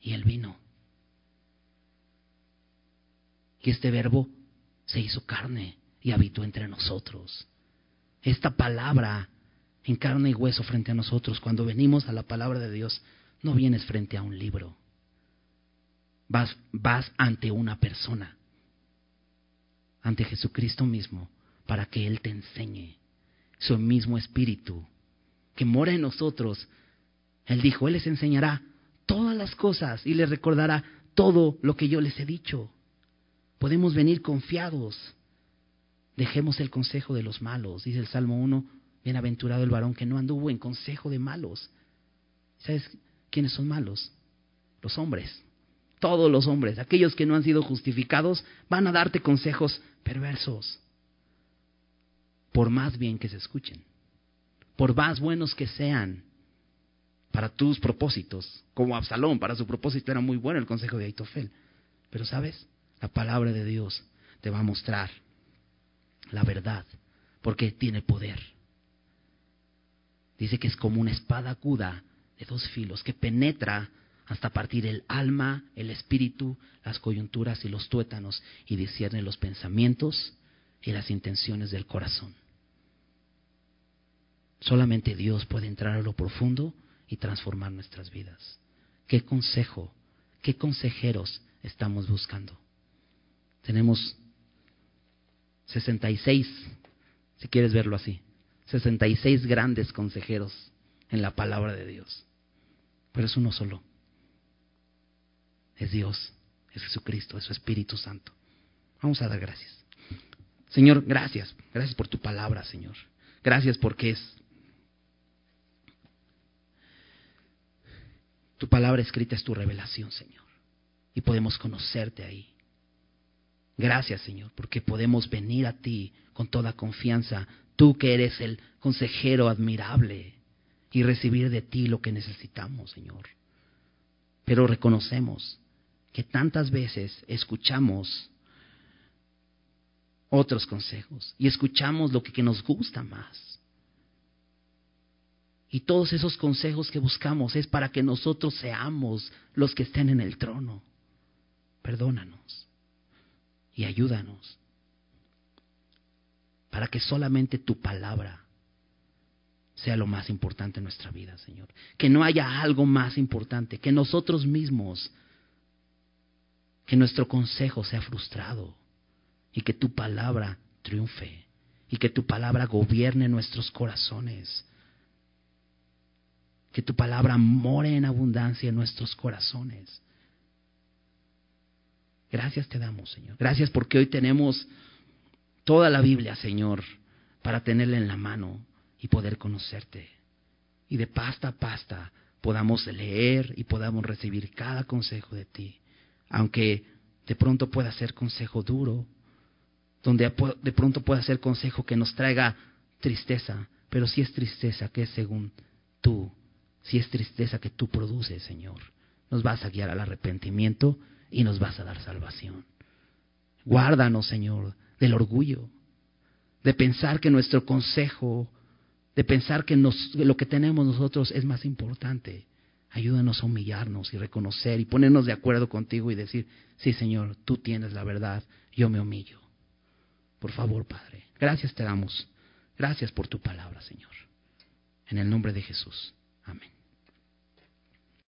Y él vino. Y este verbo se hizo carne y habitó entre nosotros. Esta palabra en carne y hueso frente a nosotros. Cuando venimos a la palabra de Dios, no vienes frente a un libro. Vas, vas ante una persona, ante Jesucristo mismo, para que Él te enseñe. Su mismo espíritu que mora en nosotros. Él dijo, Él les enseñará todas las cosas y les recordará todo lo que yo les he dicho. Podemos venir confiados. Dejemos el consejo de los malos. Dice el Salmo 1, bienaventurado el varón que no anduvo en consejo de malos. ¿Sabes quiénes son malos? Los hombres. Todos los hombres, aquellos que no han sido justificados, van a darte consejos perversos. Por más bien que se escuchen. Por más buenos que sean para tus propósitos. Como Absalón, para su propósito era muy bueno el consejo de Aitofel. Pero sabes, la palabra de Dios te va a mostrar la verdad, porque tiene poder. Dice que es como una espada aguda de dos filos que penetra hasta partir el alma, el espíritu, las coyunturas y los tuétanos y discierne los pensamientos y las intenciones del corazón. Solamente Dios puede entrar a lo profundo y transformar nuestras vidas. ¿Qué consejo, qué consejeros estamos buscando? Tenemos 66, si quieres verlo así, 66 grandes consejeros en la palabra de Dios. Pero es uno solo. Es Dios, es Jesucristo, es su Espíritu Santo. Vamos a dar gracias. Señor, gracias. Gracias por tu palabra, Señor. Gracias porque es tu palabra escrita es tu revelación, Señor. Y podemos conocerte ahí. Gracias, Señor, porque podemos venir a ti con toda confianza, tú que eres el consejero admirable, y recibir de ti lo que necesitamos, Señor. Pero reconocemos que tantas veces escuchamos otros consejos y escuchamos lo que, nos gusta más. Y todos esos consejos que buscamos es para que nosotros seamos los que estén en el trono. Perdónanos y ayúdanos para que solamente tu palabra sea lo más importante en nuestra vida, Señor. Que no haya algo más importante, que nosotros mismos, que nuestro consejo sea frustrado y que tu palabra triunfe y que tu palabra gobierne nuestros corazones. Que tu palabra more en abundancia en nuestros corazones. Gracias te damos, Señor. Gracias porque hoy tenemos toda la Biblia, Señor, para tenerla en la mano y poder conocerte. Y de pasta a pasta podamos leer y podamos recibir cada consejo de ti. Aunque de pronto pueda ser consejo duro, donde de pronto pueda ser consejo que nos traiga tristeza, pero si es tristeza que es según tú, si es tristeza que tú produces, Señor, nos vas a guiar al arrepentimiento y nos vas a dar salvación. Guárdanos, Señor, del orgullo, de pensar que nuestro consejo, de pensar que lo que tenemos nosotros es más importante. Ayúdanos a humillarnos y reconocer y ponernos de acuerdo contigo y decir, sí, Señor, tú tienes la verdad, yo me humillo. Por favor, Padre, gracias te damos. Gracias por tu palabra, Señor. En el nombre de Jesús. Amén.